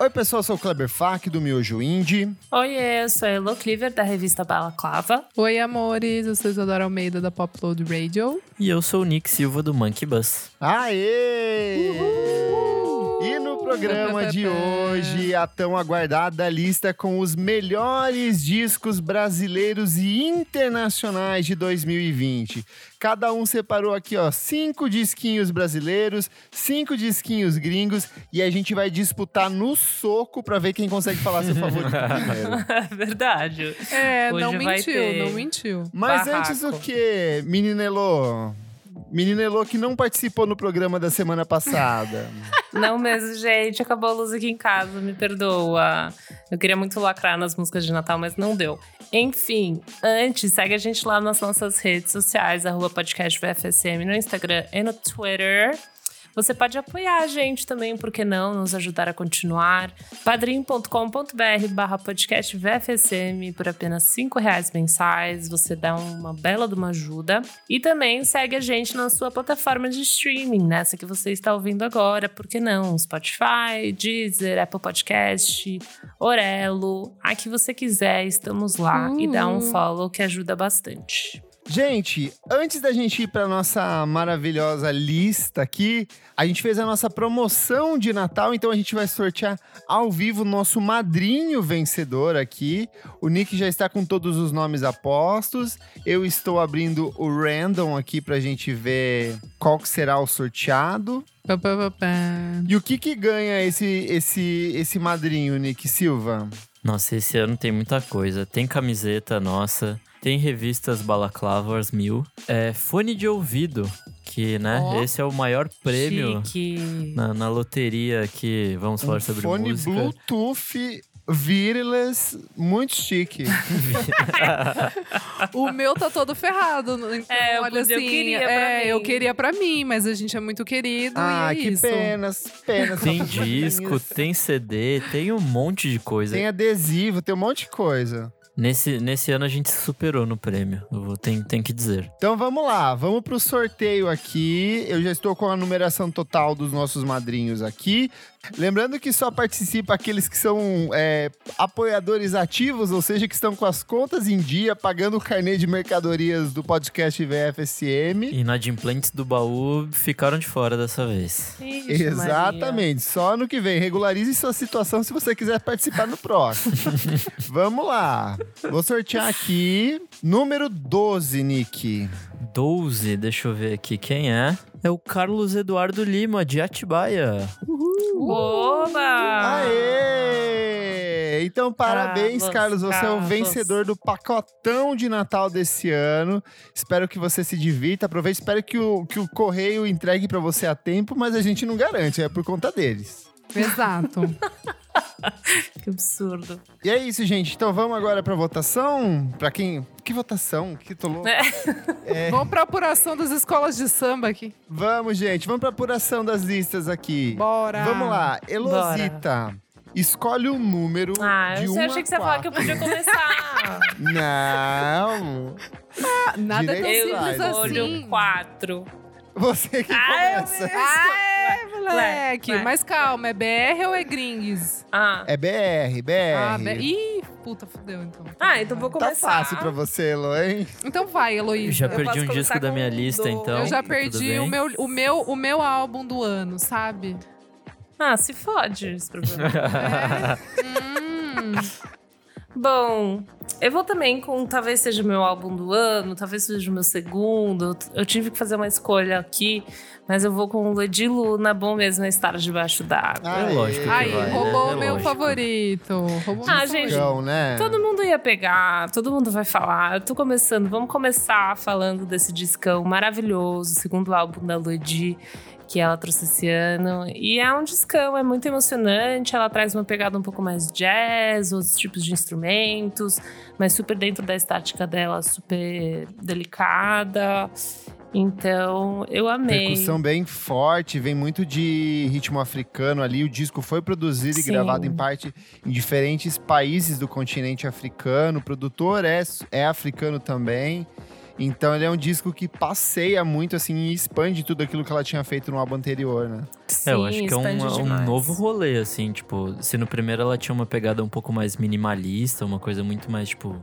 Oi, pessoal, eu sou o Kleber Fak, do Miojo Indie. Oi, eu sou a Elo Cleaver, da revista Balaclava. Oi, amores, eu sou Isadora Almeida, da Popload Radio. E eu sou o Nick Silva, do Monkey Bus. Aê! No programa de hoje, a tão aguardada lista com os melhores discos brasileiros e internacionais de 2020. Cada um separou aqui, ó, cinco disquinhos brasileiros, cinco disquinhos gringos, e a gente vai disputar no soco pra ver quem consegue falar seu favorito primeiro. Verdade. É, Hoje não mentiu, ter. não mentiu. Mas Barraco. antes o que, menina Elô? Menina Elô que não participou no programa da semana passada. Não mesmo, gente. Acabou a luz aqui em casa, me perdoa. Eu queria muito lacrar nas músicas de Natal, mas não deu. Enfim, antes, segue a gente lá nas nossas redes sociais, arroba podcast VFSM no Instagram e no Twitter. Você pode apoiar a gente também, por que não? Nos ajudar a continuar. padrim.com.br barra podcast VFSM por apenas cinco reais mensais. Você dá uma bela de uma ajuda. E também segue a gente na sua plataforma de streaming, nessa que você está ouvindo agora, por que não? Spotify, Deezer, Apple Podcast, Orelo, a que você quiser, estamos lá. E dá um follow que ajuda bastante. Gente, antes da gente ir para nossa maravilhosa lista aqui, a gente fez a nossa promoção de Natal, então a gente vai sortear ao vivo o nosso madrinho vencedor aqui. O Nick já está com todos os nomes apostos. Eu estou abrindo o random aqui pra gente ver qual que será o sorteado. Pá, pá, pá, pá. E o que que ganha esse esse esse madrinho, Nick Silva? Nossa, esse ano tem muita coisa. Tem camiseta nossa, tem revistas Balaclavas mil, é fone de ouvido, que, né, Ó. esse é o maior prêmio na, na loteria que vamos falar sobre Um fone música. Bluetooth wireless muito chique. O meu tá todo ferrado. Então, É, eu olha podia- eu assim, queria pra é, mim. eu queria pra mim, mas a gente é muito querido ah, e é que isso. penas, penas. Tem disco, tem CD, tem um monte de coisa. Tem adesivo, tem um monte de coisa. Nesse, nesse ano a gente se superou no prêmio, tem, tem que dizer. Então vamos lá, vamos pro sorteio aqui. Eu já estou com a numeração total dos nossos madrinhos aqui. Lembrando que só participa aqueles que são é, apoiadores ativos, ou seja, que estão com as contas em dia, pagando o carnê de mercadorias do podcast VFSM. Inadimplentes do baú ficaram de fora dessa vez. Ixi, Exatamente, só no que vem. Regularize sua situação se você quiser participar no próximo. Vamos lá. Vou sortear aqui. Número 12, Nick. 12, deixa eu ver aqui quem é. É o Carlos Eduardo Lima, de Atibaia. Oba! Aê! Então, parabéns, Carlos, Carlos. Você é o vencedor do pacotão de Natal desse ano. Espero que você se divirta. Aproveite. Espero que o, que o correio entregue pra você a tempo, mas a gente não garante. É por conta deles. Exato. Que absurdo. E é isso, gente. Então vamos agora pra votação. Pra quem. Que votação? Que tô louco. É. Vamos pra apuração das escolas de samba aqui. Vamos, gente. Vamos pra apuração das listas aqui. Bora. Vamos lá. Elosita. Escolhe um número Ah, de eu 1 achei a que você ia falar que eu 4. podia começar. Não. Ah, Nada é tão Direito simples vai. Olho assim. 4. Você que Ah, eu começa. Ah, é, moleque. vai. Mas calma, é BR ou é Gringues? Ah. É BR, BR. Ah, B... Ih, puta, fudeu então. ah, então vou Tá começar. fácil pra você, Elo, hein? Então vai, Eu Heloísa. já Eu perdi posso um disco da minha lista, do- então. Eu já perdi o meu, o, meu, o meu álbum do ano, sabe? Ah, se fode esse problema. É. Hum. Bom, eu vou também com talvez seja o meu álbum do ano, talvez seja o meu segundo. Eu tive que fazer uma escolha aqui, mas eu vou com o Ledi Luna, bom mesmo é estar debaixo d'água. Ah, É lógico que Aí, vai, né? roubou É o meu lógico. favorito. Roubou Ah, meu gente, favorito. Né? Todo mundo ia pegar, todo mundo vai falar. Eu tô começando, vamos começar falando desse discão maravilhoso, segundo álbum da Ludi, que ela trouxe esse ano. E é um discão, é muito emocionante. Ela traz uma pegada um pouco mais jazz, outros tipos de instrumentos, mas super dentro da estática dela, super delicada. Então, eu amei. Percussão bem forte, vem muito de ritmo africano ali. O disco foi produzido Sim. e gravado em parte em diferentes países do continente africano. O produtor é, é africano também. Então ele é um disco que passeia muito, assim, e expande tudo aquilo que ela tinha feito no álbum anterior, né? Sim, É, eu acho que é um, é um novo rolê, assim, tipo, se no primeiro ela tinha uma pegada um pouco mais minimalista, uma coisa muito mais, tipo,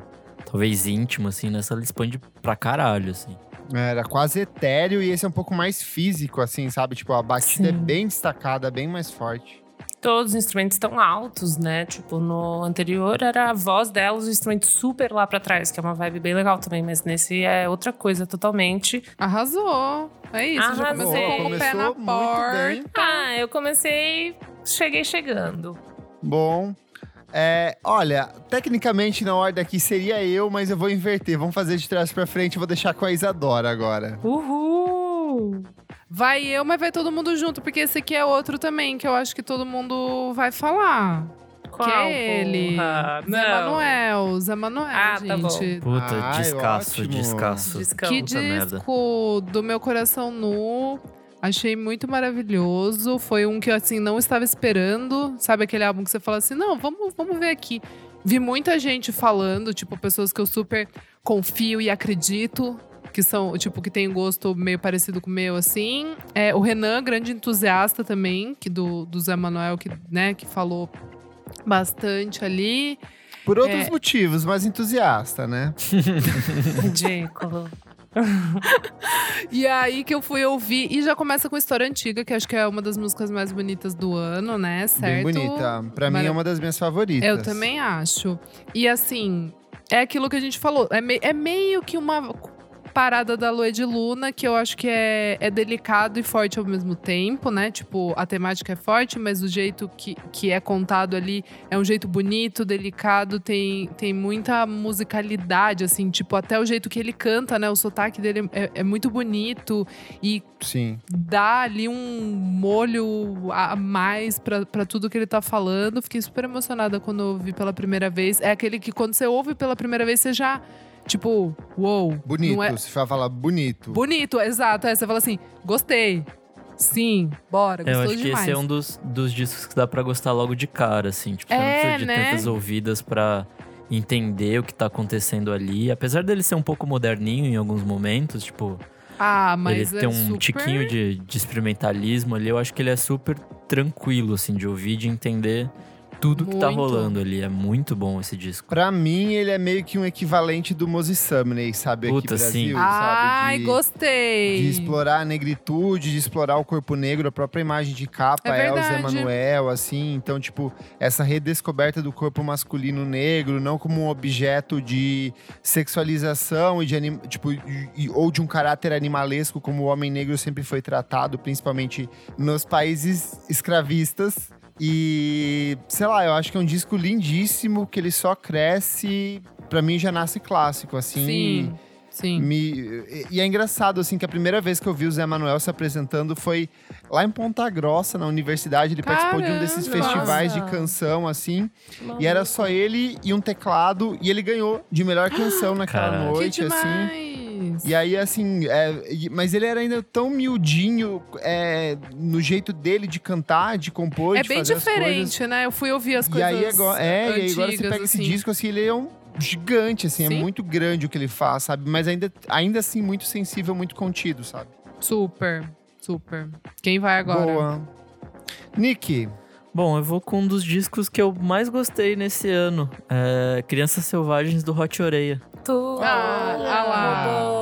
talvez íntima, assim, nessa ela expande pra caralho, assim. Era quase etéreo e esse é um pouco mais físico, assim, sabe? Tipo, a batida é Sim. bem destacada, bem mais forte. Todos os instrumentos estão altos, né? Tipo, no anterior era a voz dela, os instrumentos super lá pra trás, que é uma vibe bem legal também, mas nesse é outra coisa totalmente. Arrasou. É isso, já Arrasou. começou com o pé na Começou muito bem. porta. Ah, eu comecei, cheguei chegando. Bom. É, olha, tecnicamente na ordem aqui seria eu, mas eu vou inverter. Vamos fazer de trás pra frente. Vou deixar com a Isadora agora. Uhul! Vai eu, mas vai todo mundo junto, porque esse aqui é outro também, que eu acho que todo mundo vai falar. Qual, que é ele. porra? Zé Manuel, Zé Manuel, Ah, tá bom. gente. Puta, Ai, descasso, ótimo. descasso. Discão. Que Puta merda. disco do meu coração nu. Achei muito maravilhoso. Foi um que eu, assim, não estava esperando. Sabe aquele álbum que você fala assim, não, vamos, vamos ver aqui. Vi muita gente falando, tipo, pessoas que eu super confio e acredito. Que são, tipo, que tem gosto meio parecido com o meu, assim. É, o Renan, grande entusiasta também, que do, do Zé Manuel, que, né, que falou bastante ali. Por outros É. motivos, mas entusiasta, né? Ridículo. E aí que eu fui ouvir, e já começa com história antiga, que acho que é uma das músicas mais bonitas do ano, né? Certo? Bem bonita. Pra mim é uma das minhas favoritas. Eu também acho. E assim, é aquilo que a gente falou. É, mei- é meio que uma parada da Lua de Luna, que eu acho que é, é delicado e forte ao mesmo tempo, né? Tipo, a temática é forte, mas o jeito que, que é contado ali é um jeito bonito, delicado, tem, tem muita musicalidade, assim, tipo, até o jeito que ele canta, né? O sotaque dele é, é muito bonito e Sim. dá ali um molho a mais pra tudo que ele tá falando. Fiquei super emocionada quando eu ouvi pela primeira vez. É aquele que quando você ouve pela primeira vez, você já, tipo, uou. Bonito. Não é... Se for falar bonito. Bonito, exato. É, você fala assim, gostei. Sim, bora, É, eu gostou acho que demais. esse é um dos, dos discos que dá pra gostar logo de cara, assim. Tipo, você não É, precisa de né? tantas ouvidas pra entender o que tá acontecendo ali. Apesar dele ser um pouco moderninho em alguns momentos, tipo, Ah, mas ele é tem um super... tiquinho de, de experimentalismo ali. Eu acho que ele é super tranquilo, assim, de ouvir, de entender tudo que tá Muito. rolando ali. É muito bom esse disco. Pra mim, ele é meio que um equivalente do Moses Sumney, sabe? Aqui Puta, Brasil, sim. Ai, sabe? De- gostei. De explorar a negritude, de explorar o corpo negro, a própria imagem de capa É é, o Zé verdade. Manuel, assim. Então, tipo, essa redescoberta do corpo masculino negro, não como um objeto de sexualização e de anim, tipo, e- ou de um caráter animalesco, como o homem negro sempre foi tratado, principalmente nos países escravistas. E, sei lá, eu acho que é um disco lindíssimo, que ele só cresce. Pra mim já nasce clássico, assim. Sim, sim. Me- e- e é engraçado, assim, que a primeira vez que eu vi o Zé Manuel se apresentando foi lá em Ponta Grossa, na universidade. Ele participou de um desses Caramba! festivais de Nossa. canção, assim. E era só ele e um teclado. E ele ganhou de melhor canção naquela noite, assim. E aí, assim, é, e- mas ele era ainda tão miudinho é, no jeito dele de cantar, de compor, É de bem fazer as coisas. diferente, né? Eu fui ouvir as E coisas aí agora, é, e aí agora você antigas, pega esse assim. disco, assim, ele é um gigante, assim, Sim. é muito grande o que ele faz, sabe? Mas ainda, ainda assim, muito sensível, muito contido, sabe? Super, super. Quem vai agora? Boa. Nick, Bom, eu vou com um dos discos que eu mais gostei nesse ano. É Crianças Selvagens do Hot Oreia. Tu. Ah, ah lá.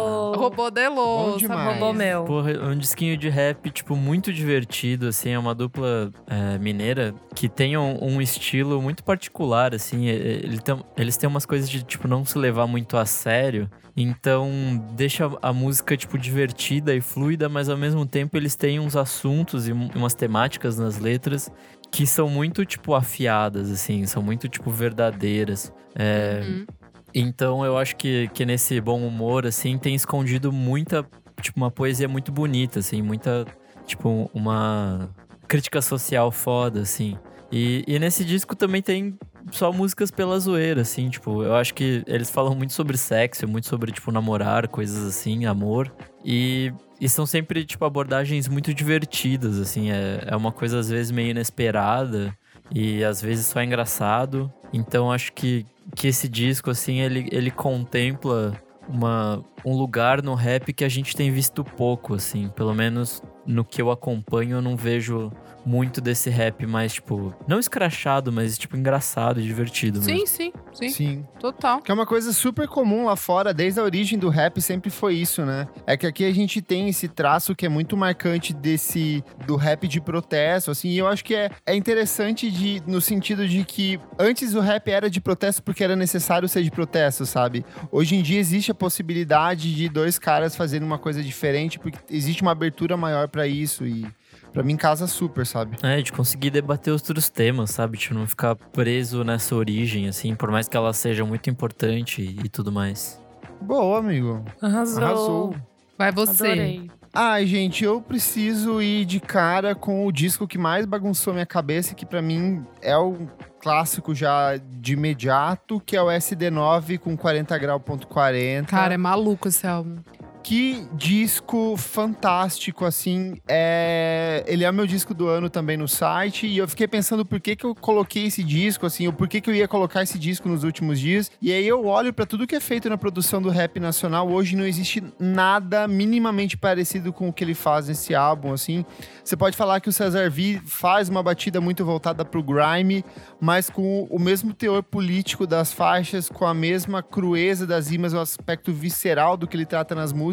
Roubou. Roubou de Bom louça, demais. Roubou meu. Porra, é um disquinho de rap, tipo, muito divertido, assim. É uma dupla é, mineira que tem um, um estilo muito particular, assim. ele tem- eles têm umas coisas de, tipo, não se levar muito a sério. Então, deixa a música, tipo, divertida e fluida, mas ao mesmo tempo eles têm uns assuntos e um- umas temáticas nas letras que são muito, tipo, afiadas, assim. São muito, tipo, verdadeiras. É, Uhum. Então eu acho que, que nesse bom humor, assim, tem escondido muita, tipo, uma poesia muito bonita, assim, muita, tipo, uma crítica social foda, assim. E, e nesse disco também tem só músicas pela zoeira, assim, tipo, eu acho que eles falam muito sobre sexo, muito sobre, tipo, namorar, coisas assim, amor. E, e são sempre, tipo, abordagens muito divertidas, assim, é, é uma coisa às vezes meio inesperada e às vezes só é engraçado. Então acho que, que esse disco, assim, ele, ele contempla uma, um lugar no rap que a gente tem visto pouco, assim. Pelo menos no que eu acompanho, eu não vejo muito desse rap mais, tipo, não escrachado, mas, tipo, engraçado e divertido. Sim, mesmo. sim, sim, Sim. Total. Que é uma coisa super comum lá fora, desde a origem do rap sempre foi isso, né? É que aqui a gente tem esse traço que é muito marcante desse do rap de protesto, assim, e eu acho que é, é interessante de, no sentido de que antes o rap era de protesto porque era necessário ser de protesto, sabe? Hoje em dia existe a possibilidade de dois caras fazerem uma coisa diferente porque existe uma abertura maior pra isso e Pra mim casa super, sabe? É, de conseguir debater outros temas, sabe? Tipo, não ficar preso nessa origem, assim, por mais que ela seja muito importante e tudo mais. Boa, amigo. Arrasou. Arrasou. Vai você. Adorei. Ai, gente, eu preciso ir de cara com o disco que mais bagunçou minha cabeça, que pra mim é o clássico já de imediato, que é o SD9 com 40 grau ponto 40. Cara, é maluco esse álbum. Que disco fantástico, assim. É... Ele é meu disco do ano também no site. E eu fiquei pensando por que, que eu coloquei esse disco, assim, ou por que, que eu ia colocar esse disco nos últimos dias. E aí eu olho para tudo que é feito na produção do rap nacional. Hoje não existe nada minimamente parecido com o que ele faz nesse álbum, assim. Você pode falar que o Cesar V faz uma batida muito voltada pro grime, mas com o mesmo teor político das faixas, com a mesma crueza das rimas, o aspecto visceral do que ele trata nas músicas.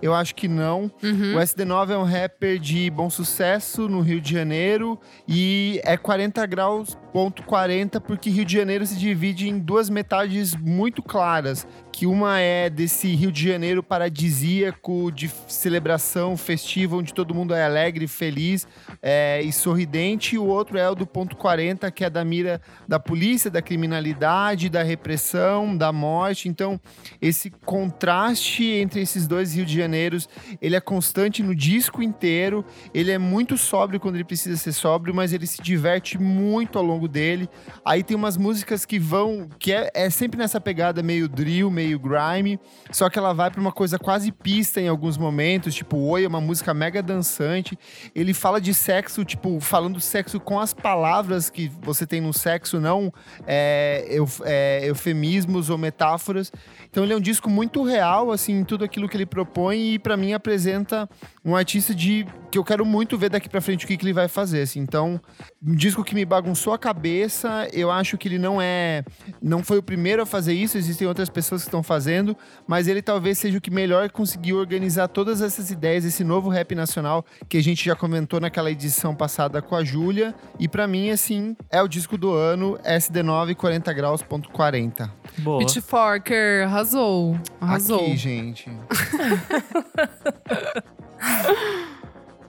Eu acho que não. Uhum. O SD9 é um rapper de bom sucesso no Rio de Janeiro e é 40 graus ponto 40 porque Rio de Janeiro se divide em duas metades muito claras, que uma é desse Rio de Janeiro paradisíaco de celebração festiva onde todo mundo é alegre, feliz é, e sorridente, e o outro é o do ponto 40 que é da mira da polícia, da criminalidade, da repressão, da morte. Então esse contraste entre esses dois Rio de Janeiros, ele é constante no disco inteiro. Ele é muito sóbrio quando ele precisa ser sóbrio, mas ele se diverte muito ao longo dele. Aí tem umas músicas que vão, que é, é sempre nessa pegada meio drill, meio grime, só que ela vai para uma coisa quase pista em alguns momentos, tipo Oi, é uma música mega dançante. Ele fala de sexo, tipo, falando sexo com as palavras que você tem no sexo, não é, euf, é, eufemismos ou metáforas. Então ele é um disco muito real, assim, em tudo aquilo que ele propõe e para mim apresenta um artista de que eu quero muito ver daqui para frente o que, que ele vai fazer, assim. Então, um disco que me bagunçou a cabeça, eu acho que ele não é não foi o primeiro a fazer isso, existem outras pessoas que estão fazendo, mas ele talvez seja o que melhor conseguiu organizar todas essas ideias, esse novo rap nacional que a gente já comentou naquela edição passada com a Júlia, e para mim assim, é o disco do ano, SD9 40 graus ponto 40. Boa. Pitchforker, arrasou. Arrasou. Aqui, gente.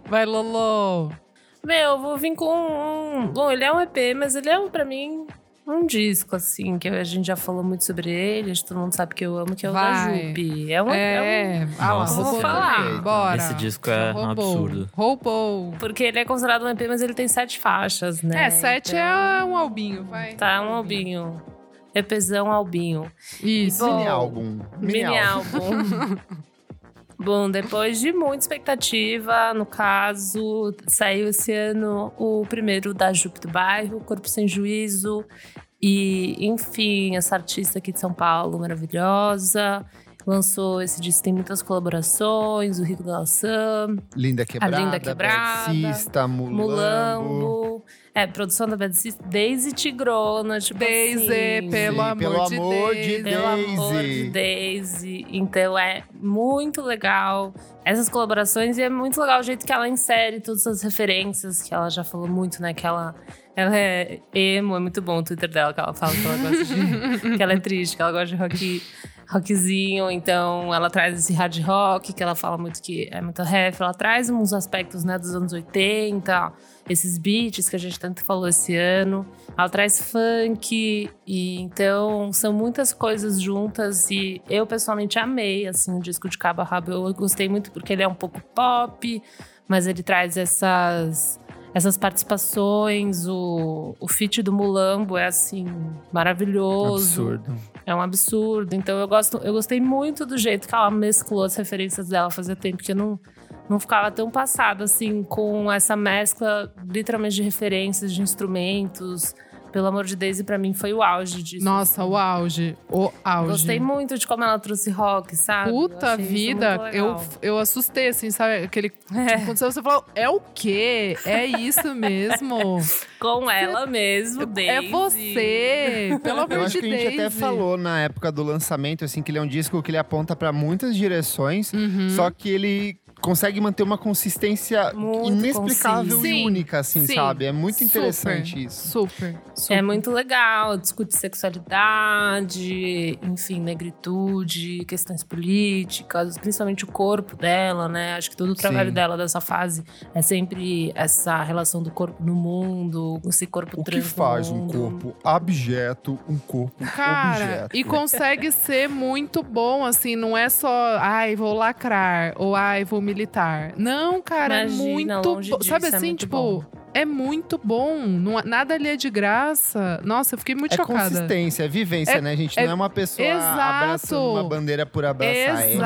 Vai, Lolo. Meu, eu vou vir com um. Bom, ele é um EP, mas ele é, um, pra mim, um disco, assim, que a gente já falou muito sobre ele, acho que todo mundo sabe que eu amo, que é o da Vai. Jupe. É, um, é É, ah lá, Nossa, roubou. falar. também. Bora. Esse disco é um Roubou. absurdo. Roubou. um. Porque ele é considerado um EP, mas ele tem sete faixas, né? É, sete Então, é um albinho, vai. Tá, um albinho. EPzão albinho. Isso. Bom, Mini álbum. Mini, álbum. Bom, depois de muita expectativa, no caso, saiu esse ano o primeiro da do Bairro, Corpo Sem Juízo. E, enfim, essa artista aqui de São Paulo, maravilhosa. Lançou esse disco, tem muitas colaborações, o Rico da Laçã, Linda Quebrada, Linda Quebrada, Versista, Mulambo. Mulambo. É, produção da Bad Sis, Daisy Tigrona, tipo Daisy, assim. pelo amor pelo de amor de Deus. Pelo amor de Daisy. Daisy. Então é muito legal essas colaborações e é muito legal o jeito que ela insere todas as referências, que ela já falou muito, né? Que ela, ela é emo, é muito bom o Twitter dela, que ela fala que ela gosta de. que ela é triste, que ela gosta de rock. Rockzinho, então ela traz esse hard rock, que ela fala muito que é muito rap, ela traz uns aspectos né, dos anos 80, esses beats que a gente tanto falou esse ano. Ela traz funk, e então são muitas coisas juntas e eu pessoalmente amei assim o disco de cabo a rabo. Eu gostei muito porque ele é um pouco pop, mas ele traz essas essas participações, o, o feat do Mulambo é assim, maravilhoso. Absurdo. É um absurdo. Então eu gosto, eu gostei muito do jeito que ela mesclou as referências dela. Fazia tempo que eu não, não ficava tão passada assim com essa mescla literalmente de referências, de instrumentos. Pelo amor de Deus, e pra mim foi o auge disso. Nossa, o auge. O auge. Gostei muito de como ela trouxe rock, sabe? Eu Puta achei vida, eu, eu assustei, assim, sabe? Aquele. É. Tipo, quando você falou, é o quê? É isso mesmo? Com ela mesmo, Daisy. É você! Pelo amor Eu acho de que a gente até falou na época do lançamento, assim, que ele é um disco que ele aponta pra muitas direções, Uhum. só que ele consegue manter uma consistência Muito inexplicável conciso. e única, assim, sim. sabe? É muito Super, interessante isso. Super, super. É muito legal, discute sexualidade, enfim, negritude, questões políticas, principalmente o corpo dela, né? Acho que todo o trabalho Sim. dela dessa fase é sempre essa relação do corpo no mundo, esse corpo O que trans no faz um corpo abjeto um corpo Cara, objeto? e consegue ser muito bom, assim, não é só, ai, vou lacrar, ou ai, vou militar. Não, cara, Imagina, é muito bom. disso, Sabe é assim, muito tipo, bom. é muito bom. Não, é- nada ali é de graça. Nossa, eu fiquei muito É chocada. consistência, é vivência, É- né, gente? é- Não é uma pessoa Exato. abraçando uma bandeira por abraçar. É, tipo,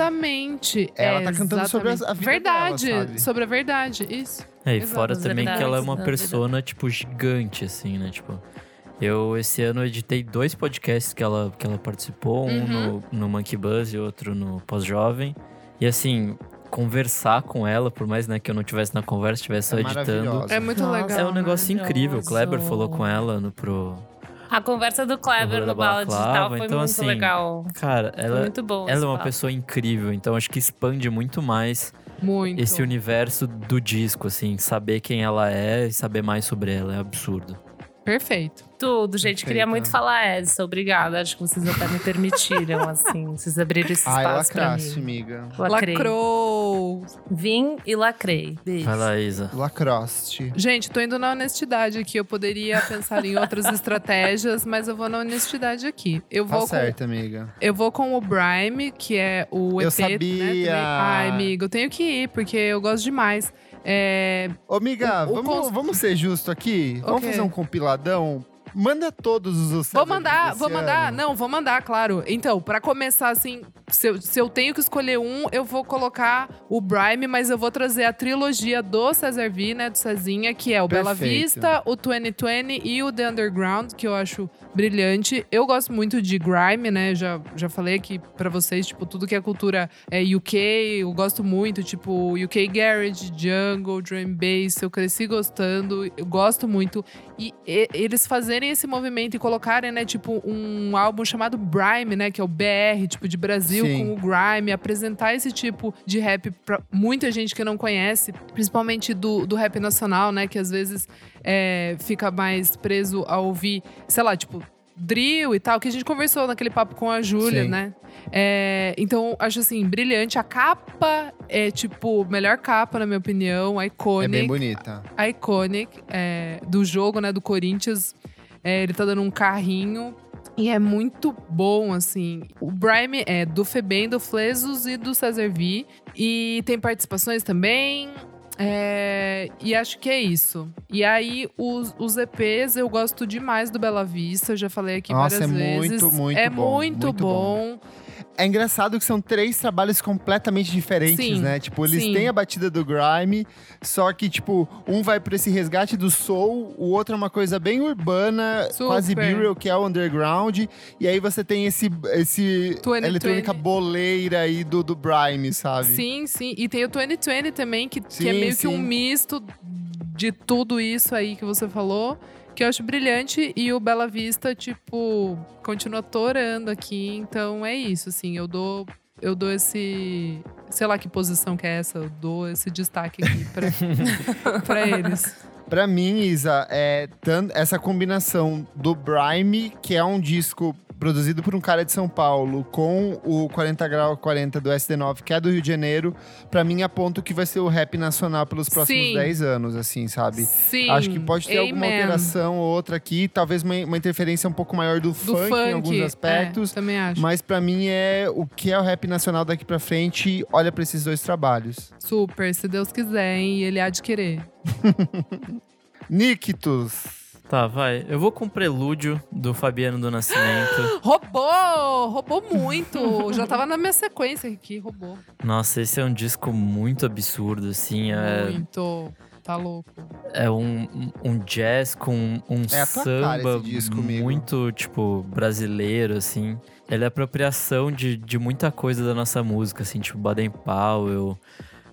Exatamente. Ela é, tá cantando sobre a- exatamente. a vida verdade, dela, sabe? sobre a verdade, isso. É, e Exato, fora também que ela é uma persona, tipo, gigante, assim, né? Tipo, eu esse ano editei dois podcasts que ela, que ela participou, um Uhum. no, no Monkey Buzz e outro no Pós-Jovem. E assim, conversar com ela, por mais né, que eu não tivesse na conversa, estivesse só É editando. É muito Nossa, legal. É um negócio incrível. O Kleber falou com ela no pro. A conversa do Kleber no Bala Digital foi então, muito assim, legal. Cara, ela, muito bom. ela é uma papo. pessoa incrível, então acho que expande muito mais Muito. esse universo do disco, assim, saber quem ela é e saber mais sobre ela é absurdo. Perfeito. Tudo, gente. Queria Perfeito. muito falar Edson. Obrigada. Acho que vocês até me permitiram, assim. Vocês abriram esse Ai, espaço pra lacraste, mim. amiga. Lacrei. Lacrou. Vim e lacrei. Beijo. Vai lá, Isa. Lacroste. Gente, tô indo na honestidade aqui. Eu poderia pensar em outras estratégias, mas eu vou na honestidade aqui. Eu Tá vou, com, certo, amiga. eu vou com o Brime, que é o EP. Eu Né, sabia. também. Ai, amigo, eu tenho que ir, porque eu gosto demais. É, Ô, amiga, O- o vamos, cons- vamos ser justos aqui? Vamos quê? fazer um compiladão? Manda todos os Vou mandar, vou mandar. ano. Não, vou mandar, claro. Então, pra começar assim, se eu, se eu tenho que escolher um, eu vou colocar o Brime, mas eu vou trazer a trilogia do Cesar V, né, do Cezinha, que é o Bela Perfeito. Vista, o 2020 e o The Underground, que eu acho brilhante. Eu gosto muito de grime, né? Já, já falei aqui pra vocês, tipo, tudo que é cultura é UK, eu gosto muito, tipo, UK Garage, Jungle, Drum Bass, eu cresci gostando, eu gosto muito. E, e- eles fazerem esse movimento e colocarem, né, tipo, um álbum chamado Brime, né, que é o BR, tipo, de Brasil Sim. com o grime, apresentar esse tipo de rap pra muita gente que não conhece, principalmente do, do rap nacional, né, que às vezes é, fica mais preso a ouvir, sei lá, tipo, drill e tal, que a gente conversou naquele papo com a Júlia, né? É, então, acho assim, brilhante. A capa é, tipo, melhor capa, na minha opinião, É iconic bem bonita. iconic é, do jogo, né, do Corinthians. É, ele tá dando um carrinho. E é muito bom, assim. O Brime é do Febem, do Flesos e do Cesar V. E tem participações também. É, e acho que é isso. E aí, os, os EPs, eu gosto demais do Bela Vista. Eu já falei aqui Nossa, várias é vezes. muito, muito é bom, muito, muito bom. bom. É engraçado que são três trabalhos completamente diferentes, Sim, né? Tipo, eles sim. têm a batida do grime, só que, tipo, um vai pra esse resgate do soul, o outro é uma coisa bem urbana, Super. quase burial, que é o underground. E aí você tem esse, esse 2020. eletrônica boleira aí do, do Brime, sabe? Sim, sim. E tem o 2020 também, que, que Sim, é meio que um sim. misto de tudo isso aí que você falou. Que eu acho brilhante. E o Bela Vista, tipo, continua torando aqui. Então é isso, assim. Eu dou, eu dou esse. Sei lá que posição que é essa. Eu dou esse destaque aqui pra, pra eles. Pra mim, Isa, é essa combinação do Brime, que é um disco produzido por um cara de São Paulo, com o 40 Grau 40 do SD9, que é do Rio de Janeiro, pra mim aponta que vai ser o rap nacional pelos próximos Sim. 10 anos, assim, sabe? Sim. Acho que pode ter alguma Amen. alteração ou outra aqui, talvez uma, uma interferência um pouco maior do, do funk, funk, em alguns aspectos. É, também acho. Mas pra mim é o que é o rap nacional daqui pra frente, olha pra esses dois trabalhos. Super, se Deus quiser, hein? Ele há de querer. Nictus. Tá, vai. Eu vou com o prelúdio do Fabiano do Nascimento. Roubou! Roubou muito! Já tava na minha sequência aqui, roubou. Nossa, esse é um disco muito absurdo, assim. É, Muito. Tá louco. é um, um jazz com um É samba disco, amigo. muito, tipo, brasileiro, assim. Ele é apropriação de, de muita coisa da nossa música, assim, tipo Baden Powell.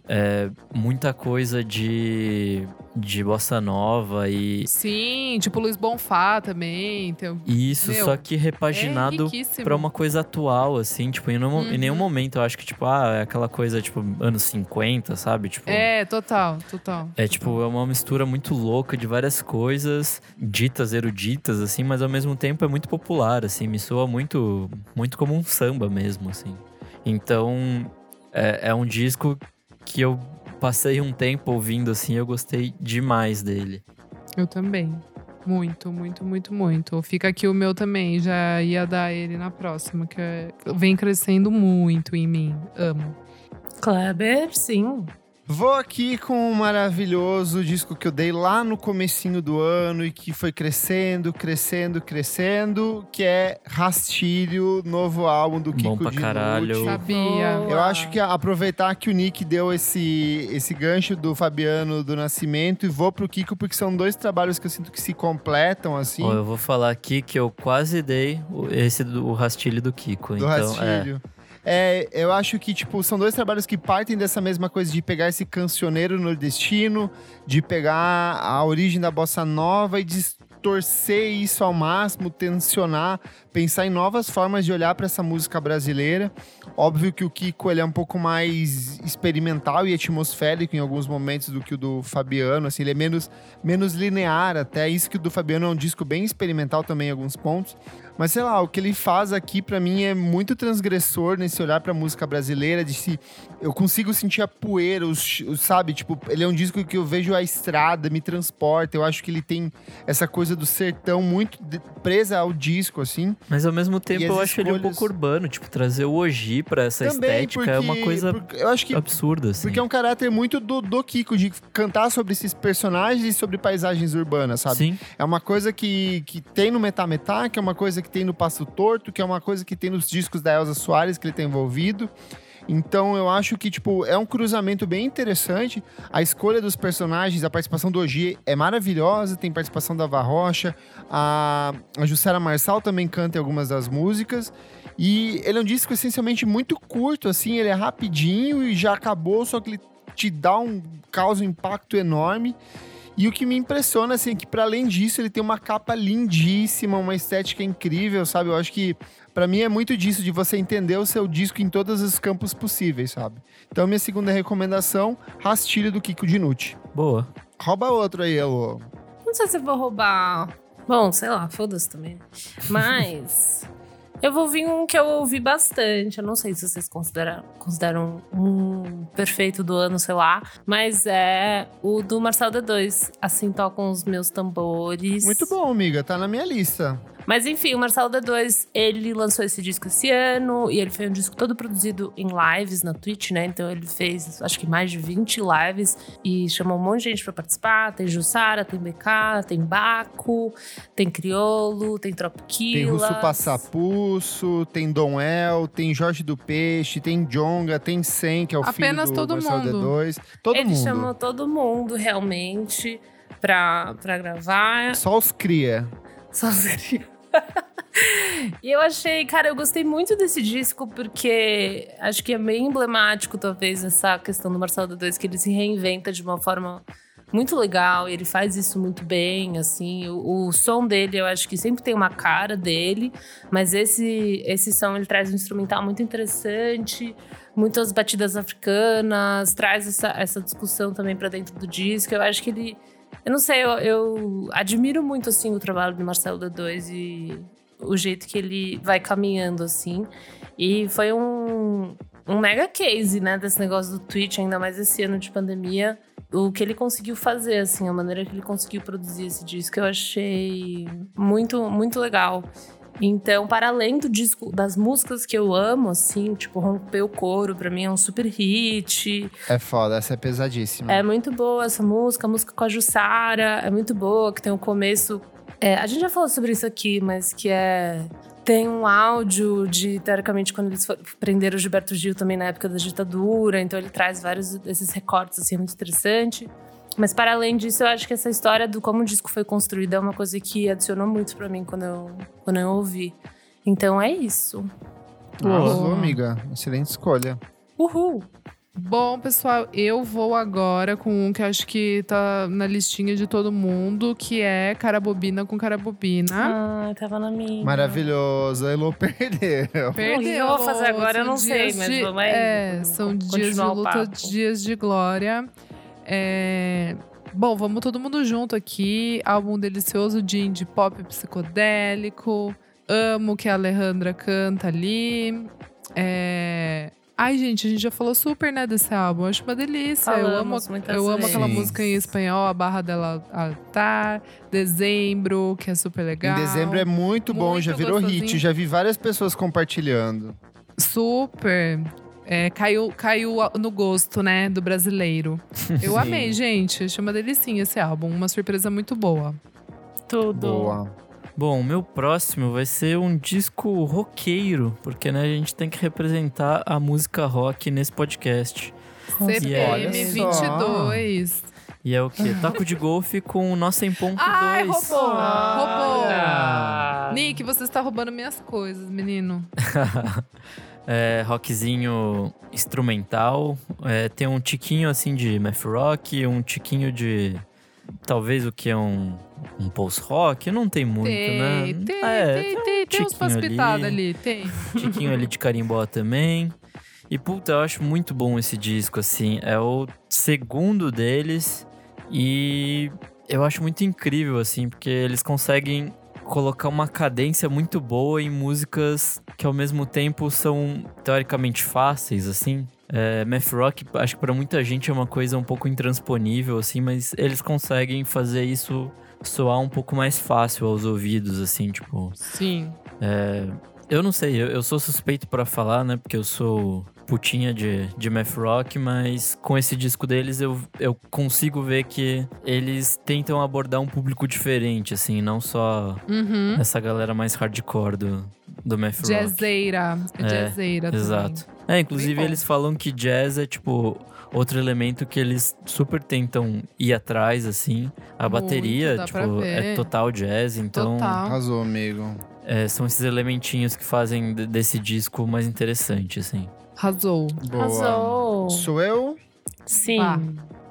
É, muita coisa de, de bossa nova e Sim, tipo Luiz Bonfá também. Então, isso, Meu, só que repaginado é pra uma coisa atual, assim, tipo, em, nenhum- em nenhum Uhum. momento eu acho que, tipo, ah, é aquela coisa, tipo, anos 50, sabe? Tipo, É, total, total. É tipo, é uma mistura muito louca de várias coisas, ditas, eruditas, assim, mas ao mesmo tempo é muito popular, assim, me soa muito, muito como um samba mesmo, assim. Então, é, é um disco que eu passei um tempo ouvindo, assim, eu gostei demais dele. Eu também. Muito, muito, muito, muito. Fica aqui o meu também. Já ia dar ele na próxima, que é- vem crescendo muito em mim. Amo. Kleber, sim. Vou aqui com um maravilhoso disco que eu dei lá no comecinho do ano e que foi crescendo, crescendo, crescendo, que é Rastilho, novo álbum do Kiko Bom pra Dinucci. caralho. Sabia. Eu acho que aproveitar que o Nick deu esse, esse gancho do Fabiano do Nascimento e vou pro Kiko, porque são dois trabalhos que eu sinto que se completam, assim, Ó, eu vou falar aqui que eu quase dei o- esse do o rastilho do Kiko. do então, é. Rastilho. É, eu acho que, tipo, são dois trabalhos que partem dessa mesma coisa de pegar esse cancioneiro nordestino, de pegar a origem da bossa nova e distorcer isso ao máximo, tensionar, pensar em novas formas de olhar para essa música brasileira. Óbvio que o Kiko ele é um pouco mais experimental e atmosférico em alguns momentos do que o do Fabiano, assim, ele é menos, menos linear até. Isso que o do Fabiano é um disco bem experimental também em alguns pontos. Mas sei lá, o que ele faz aqui pra mim é muito transgressor nesse olhar pra música brasileira, de se eu consigo sentir a poeira, os, os- sabe, tipo, ele é um disco que eu vejo a estrada, me transporta. Eu acho que ele tem essa coisa do sertão muito de- presa ao disco assim. Mas ao mesmo tempo eu acho ele um escolhas- pouco urbano, tipo, trazer o Oji pra essa Também estética é uma porque- coisa porque eu acho que absurda, assim. porque é um caráter muito do, do Kiko de cantar sobre esses personagens e sobre paisagens urbanas, sabe? Sim. É uma coisa que, que tem no Metá Metá, que é uma coisa que tem no Passo Torto, que é uma coisa que tem nos discos da Elza Soares, que ele tem envolvido. Então eu acho que, tipo, é um cruzamento bem interessante. A escolha dos personagens, a participação do Ogi é maravilhosa, tem participação da Varrocha, a, a Jussara Marçal também canta em algumas das músicas. E ele é um disco essencialmente muito curto, assim, ele é rapidinho e já acabou, só que ele te dá um causa um impacto enorme. E o que me impressiona, assim, é que para além disso, ele tem uma capa lindíssima, uma estética incrível, sabe? Eu acho que, para mim, é muito disso, de você entender o seu disco em todos os campos possíveis, sabe? Então, minha segunda recomendação, Rastilho do Kiko Dinucci. Boa. Rouba outro aí, Elô. Não sei se eu vou roubar. Bom, sei lá, foda-se também. Mas. Eu vou vir um que eu ouvi bastante. Eu não sei se vocês consideram, consideram um perfeito do ano, sei lá. Mas é o do Marcel D2. Assim tocam os meus tambores. Muito bom, amiga, tá na minha lista. Mas enfim, o Marcelo D2, ele lançou esse disco esse ano e ele foi um disco todo produzido em lives na Twitch, né? Então ele fez, acho que mais de 20 lives e chamou um monte de gente pra participar. Tem Jussara, tem BK, tem Baco, tem Criolo, tem Tem Tropiquilas. Russo Passapuço, tem Dom El, tem Jorge do Peixe, tem Jonga, tem Sen, que é o Apenas filho do todo Marcelo mundo. D2. Todo ele mundo. chamou todo mundo realmente pra, pra gravar. Só os cria. Só os crianças. E eu achei, cara, eu gostei muito desse disco porque acho que é meio emblemático, talvez, essa questão do Marcelo D2, que ele se reinventa de uma forma muito legal, e ele faz isso muito bem, assim. O, o som dele, eu acho que sempre tem uma cara dele, mas esse, esse som ele traz um instrumental muito interessante, muitas batidas africanas, traz essa, essa discussão também pra dentro do disco. Eu acho que ele. Eu não sei, eu, eu admiro muito assim o trabalho do Marcelo D2 e o jeito que ele vai caminhando, assim. E foi um, um mega case, né, desse negócio do Twitch, ainda mais esse ano de pandemia. O que ele conseguiu fazer, assim, a maneira que ele conseguiu produzir esse disco, eu achei muito, muito legal. Então, para além do disco, das músicas que eu amo, assim, tipo, Romper o Coro, pra mim é um super hit. É foda, essa é pesadíssima. É muito boa essa música, a música com a Jussara, é muito boa, que tem um começo. É, a gente já falou sobre isso aqui, mas que é. Tem um áudio de, teoricamente, quando eles prenderam o Gilberto Gil também na época da ditadura, então ele traz vários desses recortes, assim, muito interessante. Mas para além disso, eu acho que essa história do como o disco foi construído é uma coisa que adicionou muito para mim quando eu, quando eu ouvi. Então é isso. Arrasou, amiga. Excelente escolha. Uhul! Bom, pessoal, eu vou agora com um que acho que tá na listinha de todo mundo, que é Carabobina com Carabobina. Ah, tava na minha. Maravilhoso. A Elo perdeu. O que eu vou fazer agora, eu não sei, dias mas de- vamos aí. É, são dias de continuar o luta, dias de glória. É, Bom, vamos todo mundo junto aqui. Álbum delicioso de indie pop psicodélico. Amo que a Alejandra canta ali. É... Ai, gente, a gente já falou super, né, desse álbum. Eu acho uma delícia. eu amo, Falamos eu amo aquela música em espanhol, a barra dela tá. Dezembro, que é super legal. Em dezembro é muito bom, Muito já virou hit. Já vi várias pessoas compartilhando. Super. É, caiu, caiu no gosto, né, do brasileiro. Eu Sim. amei, gente. Achei uma delicinha esse álbum. Uma surpresa muito boa. Tudo. Boa. Bom, o meu próximo vai ser um disco roqueiro, porque né, a gente tem que representar a música rock nesse podcast. CPM Olha só. 22. E é o quê? Taco de golfe com Nossa em Ponto 2. Ai, roubou! Roubou! Ah. Nick, você está roubando minhas coisas, menino. É, rockzinho instrumental. É, tem um tiquinho assim de math rock, um tiquinho de. Talvez o que é um, um post-rock. Não tem muito, tem, né? tem, é, tem, tem, tem uns tiquinho pitadas ali. ali. Tem. tiquinho ali de carimbó também. E puta, eu acho muito bom esse disco, assim. É o segundo deles. E eu acho muito incrível, assim, porque eles conseguem colocar uma cadência muito boa em músicas que ao mesmo tempo são teoricamente fáceis, assim. É, math rock, acho que pra muita gente é uma coisa um pouco intransponível, assim, mas eles conseguem fazer isso soar um pouco mais fácil aos ouvidos, assim, tipo. Sim. É, eu não sei, eu, eu sou suspeito pra falar, né? Porque eu sou putinha de, de math rock, mas com esse disco deles eu, eu consigo ver que eles tentam abordar um público diferente, assim, não só Uhum. essa galera mais hardcore do, do math rock. Jazzeira. É, É, jazzeira também. Exato. É, inclusive eles falam que jazz é tipo outro elemento que eles super tentam ir atrás, assim. A Muito, bateria, tipo, é total jazz, então. Total. Arrasou, amigo. É, são esses elementinhos que fazem de- desse disco mais interessante, assim. Arrasou. Boa. Arrasou. Sou eu? Sim. Vá.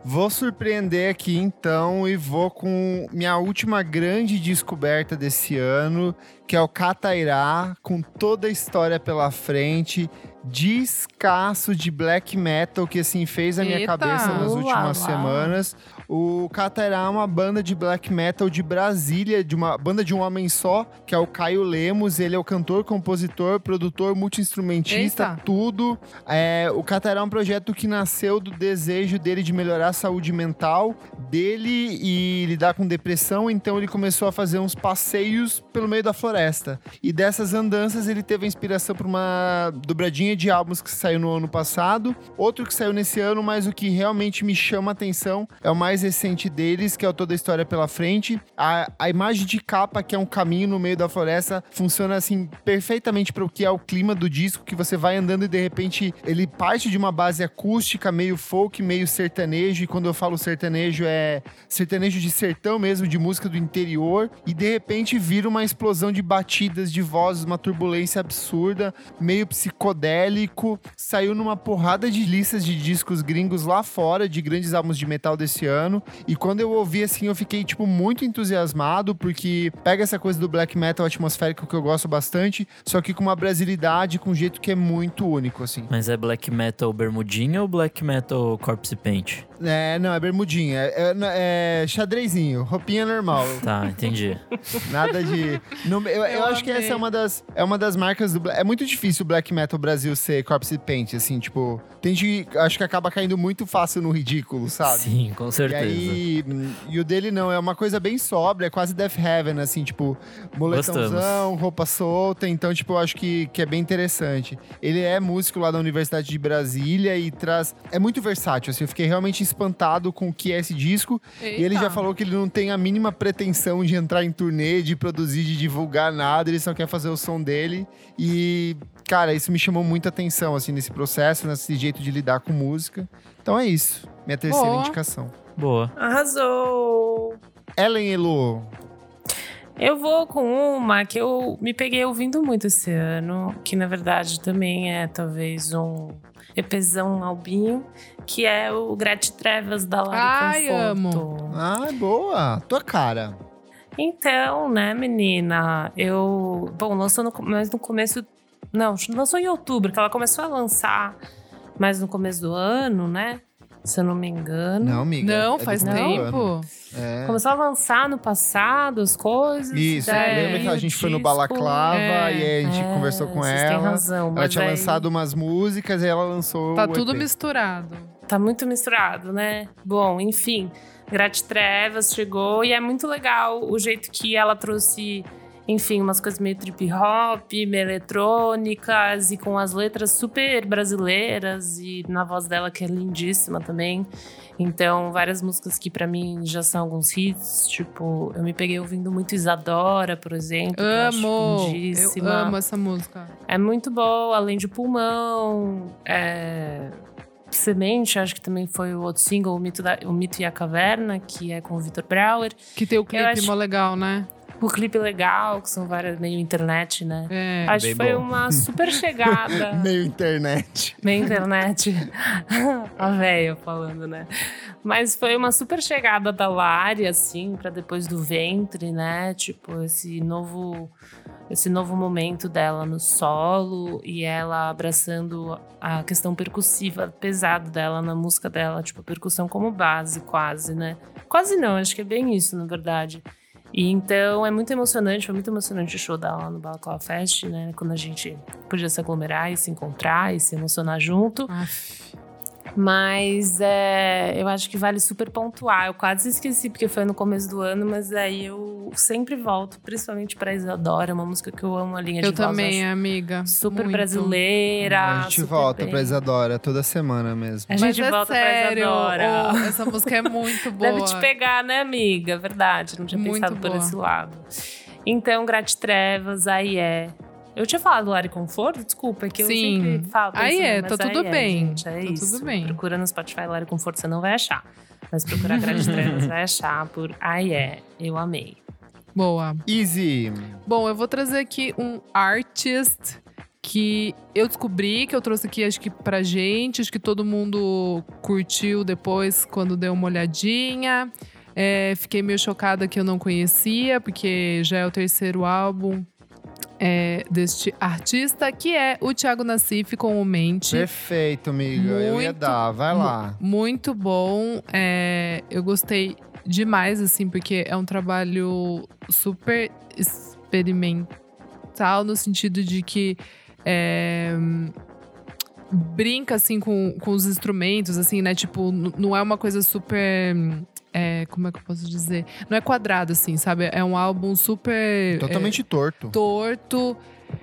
Vou surpreender aqui então e vou com minha última grande descoberta desse ano, que é o Catairá, com toda a história pela frente, descasso de black metal que assim fez a minha Eita! cabeça nas últimas lá. semanas. O Catairá é uma banda de black metal de Brasília, de uma banda de um homem só, que é o Caio Lemos. Ele é o cantor, compositor, produtor, multi-instrumentista, tudo. É, o Catará é um projeto que nasceu do desejo dele de melhorar a saúde mental dele e lidar com depressão, então ele começou a fazer uns passeios pelo meio da floresta. E dessas andanças ele teve a inspiração para uma dobradinha de álbuns que saiu no ano passado, outro que saiu nesse ano, mas o que realmente me chama a atenção é o mais recente deles, que é o Toda a História pela Frente. A, a imagem de capa, que é um caminho no meio da floresta, funciona assim perfeitamente para o que é o clima do disco, que você vai andando e de repente ele parte de uma base acústica, meio folk, meio sertanejo, e quando eu falo sertanejo é sertanejo de sertão mesmo, de música do interior, e de repente vira uma explosão de batidas, de vozes, uma turbulência absurda, meio psicodélico, saiu numa porrada de listas de discos gringos lá fora, de grandes álbuns de metal desse ano. Ano. E quando eu ouvi, assim, eu fiquei, tipo, muito entusiasmado, porque pega essa coisa do black metal atmosférico que eu gosto bastante, só que com uma brasilidade, com um jeito que é muito único, assim. Mas é black metal bermudinha ou black metal corpse paint? É, não, é bermudinha. É, é, é xadrezinho, roupinha normal. Tá, entendi. Nada de. eu, eu, eu acho que essa é uma das, é uma das marcas do. É muito difícil o Black Metal Brasil ser corpse paint, assim, tipo. Tem gente. Acho que acaba caindo muito fácil no ridículo, sabe? Sim, com certeza. E, aí, e o dele não, é uma coisa bem sóbria, é quase Death Heaven, assim, tipo, moletãozão, Gostamos. roupa solta. Então, tipo, eu acho que, que é bem interessante. Ele é músico lá da Universidade de Brasília e traz. É muito versátil, assim, eu fiquei realmente espantado com o que é esse disco. Eita. E ele já falou que ele não tem a mínima pretensão de entrar em turnê, de produzir, de divulgar nada, ele só quer fazer o som dele. E, cara, isso me chamou muita atenção, assim, nesse processo, nesse jeito de lidar com música. Então é isso. Minha terceira Boa. indicação. Boa. Arrasou! Ellen Elo. Eu vou com uma que eu me peguei ouvindo muito esse ano, que na verdade também é talvez um EPzão albinho, que é o Grat Trevas da Lari Ai, Conforto. amo. Ah, boa. Tua cara. Então, né, menina, eu. Bom, lançou no, mas no começo. Não, lançou em outubro, que ela começou a lançar, mas no começo do ano, né? Se eu não me engano. Não, amiga. Não, é faz tempo. É. Começou a lançar no passado as coisas. Isso, lembra que a gente foi no Balaclava é, e aí a gente é, conversou com ela. Tem razão, ela tinha aí... lançado umas músicas e ela lançou. Tá tudo misturado. Tá muito misturado, né? Bom, enfim. Grat Trevas chegou e é muito legal o jeito que ela trouxe, enfim, umas coisas meio trip hop, meio eletrônicas e com as letras super brasileiras e na voz dela que é lindíssima também. Então, várias músicas que para mim já são alguns hits, tipo, eu me peguei ouvindo muito Isadora, por exemplo. Amo! Eu, eu amo essa música. É muito boa, além de Pulmão, é Semente, acho que também foi o outro single, O Mito, da, o Mito e a Caverna, que é com o Victor Brauer. Que tem o clipe acho... mó legal, né? O clipe legal, que são várias meio internet, né? É, Acho que foi bom. uma super chegada. meio internet. Meio internet. a velha falando, né? Mas foi uma super chegada da Lari, assim, para depois do ventre, né? Tipo, esse novo esse novo momento dela no solo e ela abraçando a questão percussiva pesada dela na música dela, tipo, percussão como base, quase, né? Quase não, acho que é bem isso, na verdade. E então é muito emocionante, foi muito emocionante o show dela no Balaclava Fest, né? Quando a gente podia se aglomerar e se encontrar e se emocionar junto. Aff. Mas é, eu acho que vale super pontuar. Eu quase esqueci, porque foi no começo do ano, mas aí eu sempre volto, principalmente pra Isadora, uma música que eu amo a linha eu de voz. Eu também, amiga. Super muito. brasileira. A gente volta bem. pra Isadora toda semana mesmo. A gente mas é volta sério, pra Isadora. Oh, essa música é muito boa. Deve te pegar, né, amiga? Verdade, não tinha muito pensado boa. por esse lado. Então, Grat Trevas, aí é. Eu tinha falado Lari Conforto, desculpa, é que eu Sim. sempre falo. Aí é, tá tudo é, bem. Gente, é tá isso. tudo bem. Procura no Spotify Lari Conforto, você não vai achar. Mas procurar Grade Trevas vai achar por Ai é, eu amei. Boa. Easy. Bom, eu vou trazer aqui um artist que eu descobri, que eu trouxe aqui acho que pra gente, acho que todo mundo curtiu depois quando deu uma olhadinha. É, fiquei meio chocada que eu não conhecia, porque já é o terceiro álbum é, deste artista, que é o Thiago Nassif com o Mente. Perfeito, amiga. Muito, eu ia dar, vai lá. Muito bom. É, eu gostei demais, assim, porque é um trabalho super experimental, no sentido de que. É, brinca assim com, com os instrumentos, assim, né? Tipo, não é uma coisa super é, como é que eu posso dizer? Não é quadrado, assim, sabe? É um álbum super. Totalmente é, torto. Torto.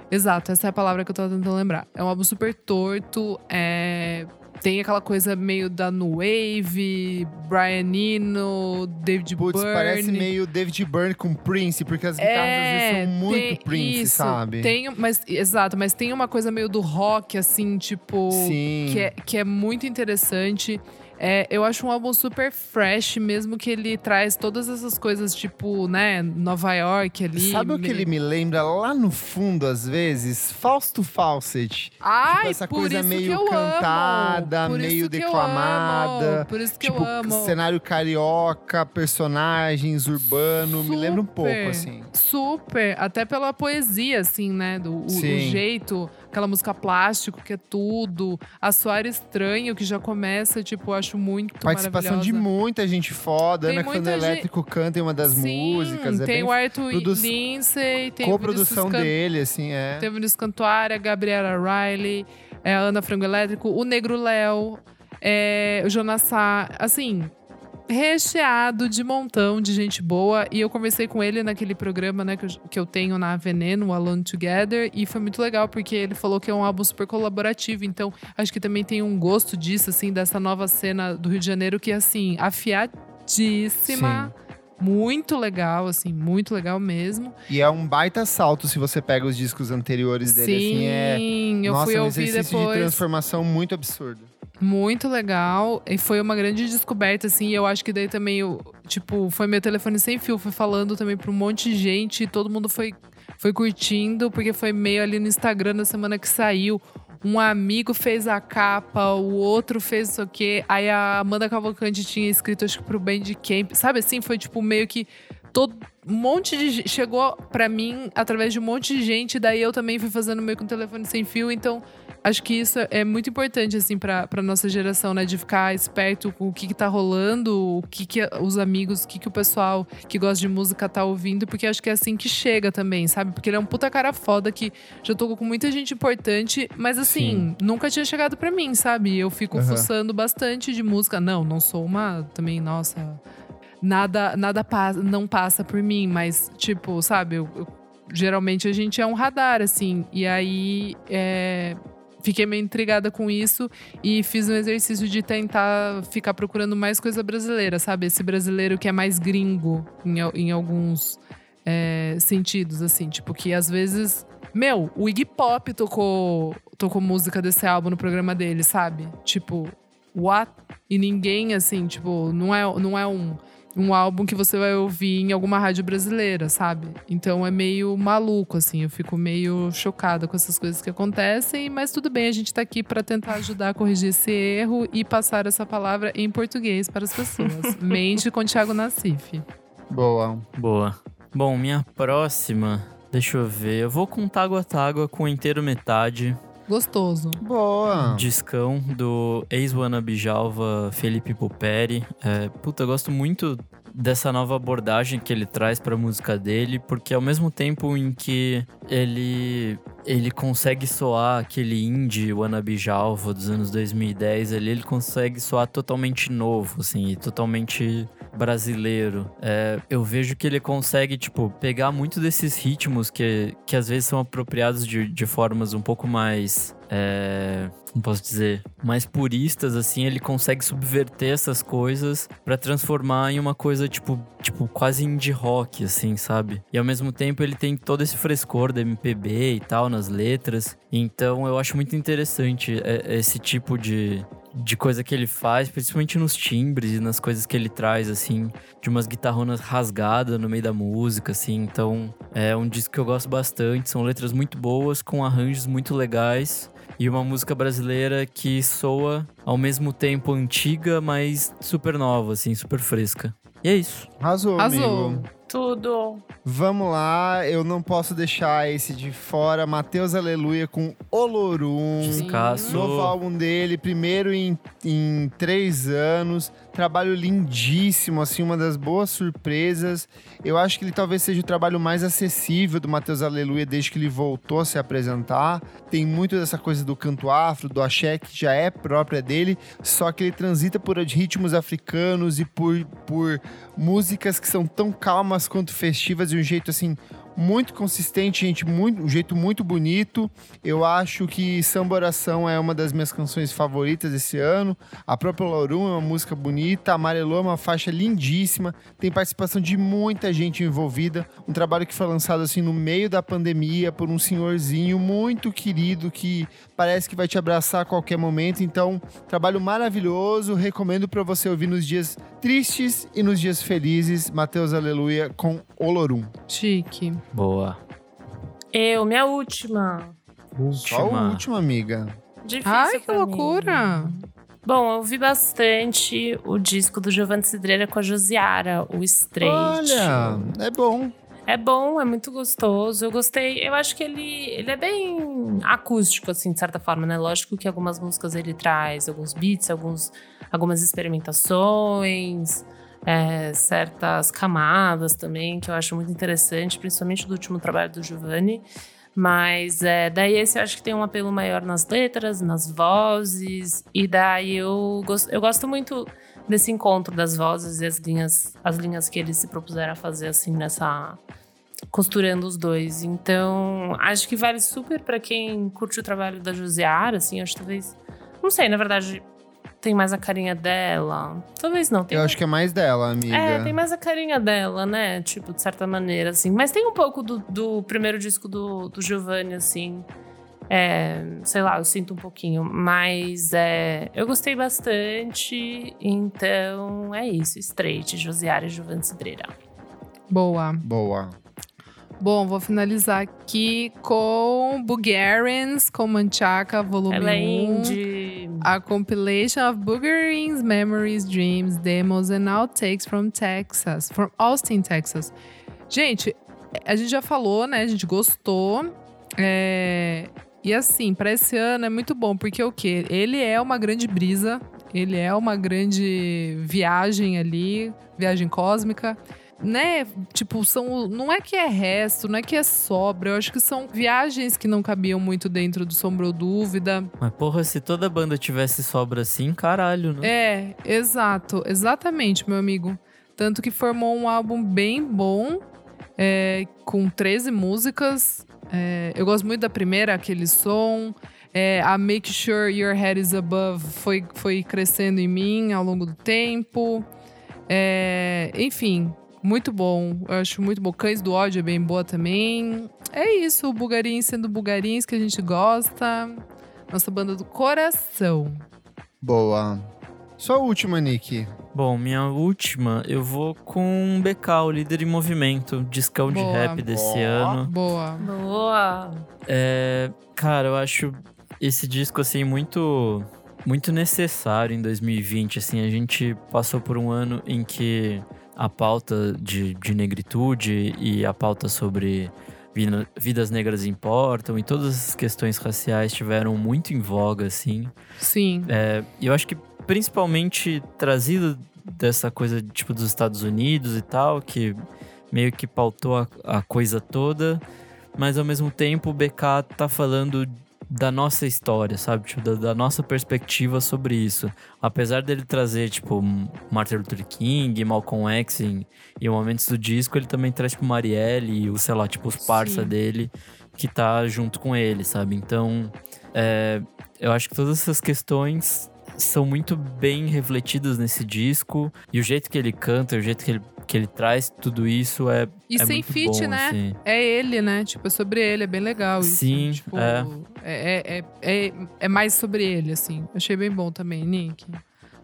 Exato, essa é a palavra que eu tava tentando lembrar. É um álbum super torto. É, tem aquela coisa meio da New Wave, Brian Eno, David Puts, Byrne. parece meio David Byrne com Prince, porque as guitarras é, são muito Prince, isso, sabe? Tem, mas, exato, mas tem uma coisa meio do rock, assim, tipo. Sim. Que é, que é muito interessante. É, eu acho um álbum super fresh, mesmo que ele traz todas essas coisas, tipo, né, Nova York ali. Sabe o que ele me lembra lá no fundo, às vezes? Fausto Fawcett. Ai, tipo, essa coisa meio cantada, meio declamada. Por isso que tipo, eu amo. cenário carioca, personagens, urbano. Me lembra um pouco, Super, assim. Super, até pela poesia, assim, né? Do, o, o jeito, aquela música plástico que é tudo. A Soar Estranho, que já começa, tipo, eu acho muito Participação de muita gente foda. Tem Ana muita gente- Elétrico canta em uma das Sim, músicas. É tem bem o Arthur produ- Lindsay, tem o coprodução Can- dele, assim, é. Tem o Vinícius Cantuária, a Gabriela Riley, é, a Ana Frango Elétrico, o Negro Léo, é, o Jonas Sá. Assim, recheado de montão de gente boa. E eu conversei com ele naquele programa né, que, eu, que eu tenho na Veneno, Alone Together. E foi muito legal, porque ele falou que é um álbum super colaborativo. Então, acho que também tem um gosto disso, assim, dessa nova cena do Rio de Janeiro, que assim, afiadíssima. Muito legal, assim, muito legal mesmo. E é um baita salto se você pega os discos anteriores dele, Sim, assim, é. eu Nossa, fui um ouvir exercício de depois. transformação muito absurdo. Muito legal. E foi uma grande descoberta, assim. E eu acho que daí também, eu, tipo, foi meu telefone sem fio. Fui falando também pra um monte de gente. E todo mundo foi, foi curtindo, porque foi meio ali no Instagram na semana que saiu. Um amigo fez a capa, o outro fez isso quê. Aí a Amanda Cavalcante tinha escrito, acho que pro Bandcamp. Sabe assim? Foi tipo meio que todo um monte de chegou pra mim através de um monte de gente, daí eu também fui fazendo meio com telefone sem fio, então acho que isso é muito importante assim pra para nossa geração, né, de ficar esperto com o que que tá rolando, o que que os amigos, o que que o pessoal que gosta de música tá ouvindo, porque acho que é assim que chega também, sabe? Porque ele é um puta cara foda que já tocou com muita gente importante, mas assim, nunca tinha chegado pra mim, sabe? Eu fico Aham. fuçando bastante de música. Não, não sou uma também, nossa, nada nada passa, não passa por mim, mas tipo, sabe, eu- eu- geralmente a gente é um radar assim, e aí é, fiquei meio intrigada com isso e fiz um exercício de tentar ficar procurando mais coisa brasileira, sabe, esse brasileiro que é mais gringo em, em alguns é, sentidos, assim, tipo que às vezes meu, o Iggy Pop tocou tocou música desse álbum no programa dele, sabe? Tipo, what? E ninguém, assim, tipo, não é, não é um, um álbum que você vai ouvir em alguma rádio brasileira, sabe? Então é meio maluco, assim. Eu fico meio chocada com essas coisas que acontecem, mas tudo bem, a gente tá aqui pra tentar ajudar a corrigir esse erro e passar essa palavra em português para as pessoas. Mente com Thiago Nassif. Boa. Boa. Bom, minha próxima, deixa eu ver. Eu vou com Tágua Tágua com inteiro metade. Gostoso. Boa. Discão do ex-Wannabe Jalva Felipe Poperi. É, puta, eu gosto muito dessa nova abordagem que ele traz pra música dele, porque ao mesmo tempo em que ele ele consegue soar aquele indie Wannabe Jalva dos anos 2010 ali, ele consegue soar totalmente novo, assim, e totalmente brasileiro. É, eu vejo que ele consegue, tipo, pegar muito desses ritmos que, que às vezes são apropriados de, de formas um pouco mais. É, como posso dizer? Mais puristas, assim, ele consegue subverter essas coisas pra transformar em uma coisa, tipo, tipo, quase indie rock, assim, sabe? E ao mesmo tempo ele tem todo esse frescor da MPB e tal nas letras. Então eu acho muito interessante é, esse tipo de, de coisa que ele faz, principalmente nos timbres e nas coisas que ele traz, assim, de umas guitarronas rasgadas no meio da música, assim. Então, é um disco que eu gosto bastante. São letras muito boas, com arranjos muito legais. E uma música brasileira que soa ao mesmo tempo antiga, mas super nova, assim, super fresca. E é isso. Arrasou, Arrasou. amigo. Tudo. Vamos lá, eu não posso deixar esse de fora. Matheus Aleluia com Olorum. Descasso. Novo álbum dele, primeiro em, em três anos. Trabalho lindíssimo, assim, uma das boas surpresas. Eu acho que ele talvez seja o trabalho mais acessível do Matheus Aleluia desde que ele voltou a se apresentar. Tem muito dessa coisa do canto afro, do axé, que já é própria dele, só que ele transita por ritmos africanos e por, por músicas que são tão calmas quanto festivas de um jeito, assim, muito consistente, gente, muito, um jeito muito bonito. Eu acho que Samba Oração é uma das minhas canções favoritas desse ano. A própria Laurum é uma música bonita, Amarelou é uma faixa lindíssima, tem participação de muita gente envolvida. Um trabalho que foi lançado assim no meio da pandemia por um senhorzinho muito querido que parece que vai te abraçar a qualquer momento. Então, trabalho maravilhoso, recomendo para você ouvir nos dias tristes e nos dias felizes. Mateus Aleluia com Olorum. Chique. Boa. Eu, minha última. Só a Última. última, amiga. Difícil Ai, que pra mim. loucura. Bom, eu ouvi bastante o disco do Giovanni Cidreira com a Josiara, o Straight. Olha, é bom. É bom, é muito gostoso. Eu gostei. Eu acho que ele, ele é bem acústico, assim, de certa forma, né? Lógico que algumas músicas ele traz alguns beats, alguns, algumas experimentações, é, certas camadas também, que eu acho muito interessante, principalmente do último trabalho do Giovanni. Mas é, daí esse eu acho que tem um apelo maior nas letras, nas vozes. E daí eu, eu gosto muito desse encontro das vozes e as linhas, as linhas que eles se propuseram a fazer, assim, nessa. costurando os dois. Então, acho que vale super pra quem curte o trabalho da Josiara, assim, acho que talvez. Não sei, na verdade, tem mais a carinha dela. Talvez não. Tem Eu acho que é mais dela, amiga. é, tem mais a carinha dela, né? Tipo, de certa maneira, assim. Mas tem um pouco do, do primeiro disco do, do Giovanni, assim. É, sei lá, eu sinto um pouquinho. Mas é, eu gostei bastante. Então é isso. Straight, Josiara e Giovanni Cidreira. Boa. Boa. Bom, vou finalizar aqui com Bulgarians, com Manchaca, volume Ela é 1. indie. A compilation of Bulgarians, memories, dreams, demos and outtakes from Texas, from Austin, Texas. Gente, a gente já falou, né? A gente gostou. É, E assim, pra esse ano é muito bom, porque o quê? Ele é uma grande brisa, ele é uma grande viagem ali, viagem cósmica. Né? Tipo, são. Não é que é resto, não é que é sobra. Eu acho que são viagens que não cabiam muito dentro do Sombra ou Dúvida. Mas porra, se toda banda tivesse sobra assim, caralho, né? É, exato, exatamente, meu amigo. Tanto que formou um álbum bem bom, é, com 13 músicas. É, eu gosto muito da primeira, aquele som. É, a Make Sure Your Head is Above foi, foi crescendo em mim ao longo do tempo. É, enfim, muito bom. Eu acho muito bom. Cães do Ódio é bem boa também. É isso, o Bulgarins sendo Bulgarins que a gente gosta. Nossa banda do coração. Boa. Só a última, Nick. Bom, minha última, eu vou com BK, o líder em movimento, discão de Boa. rap desse Boa. ano. Boa. Boa. É, cara, eu acho esse disco assim muito muito necessário em 2020, assim, a gente passou por um ano em que a pauta de, de negritude e a pauta sobre vida- vidas negras importam e todas as questões raciais estiveram muito em voga, assim. Sim. É, e eu acho que principalmente trazido dessa coisa tipo dos Estados Unidos e tal, que meio que pautou a, a coisa toda, mas ao mesmo tempo o BK tá falando da nossa história, sabe? Tipo, da, da nossa perspectiva sobre isso. Apesar dele trazer, tipo, Martin Luther King, Malcolm X em, em momentos do disco, ele também traz, tipo, Marielle e, o, sei lá, tipo, os parça Sim. dele que tá junto com ele, sabe? Então, é, eu acho que todas essas questões são muito bem refletidas nesse disco. E o jeito que ele canta, o jeito que ele, que ele traz tudo isso é. E é sem muito feat, bom, né? assim. É ele, né? Tipo, é sobre ele, é bem legal isso. Sim, tipo, é. É, é, é, é mais sobre ele, assim. Achei bem bom também, Nick.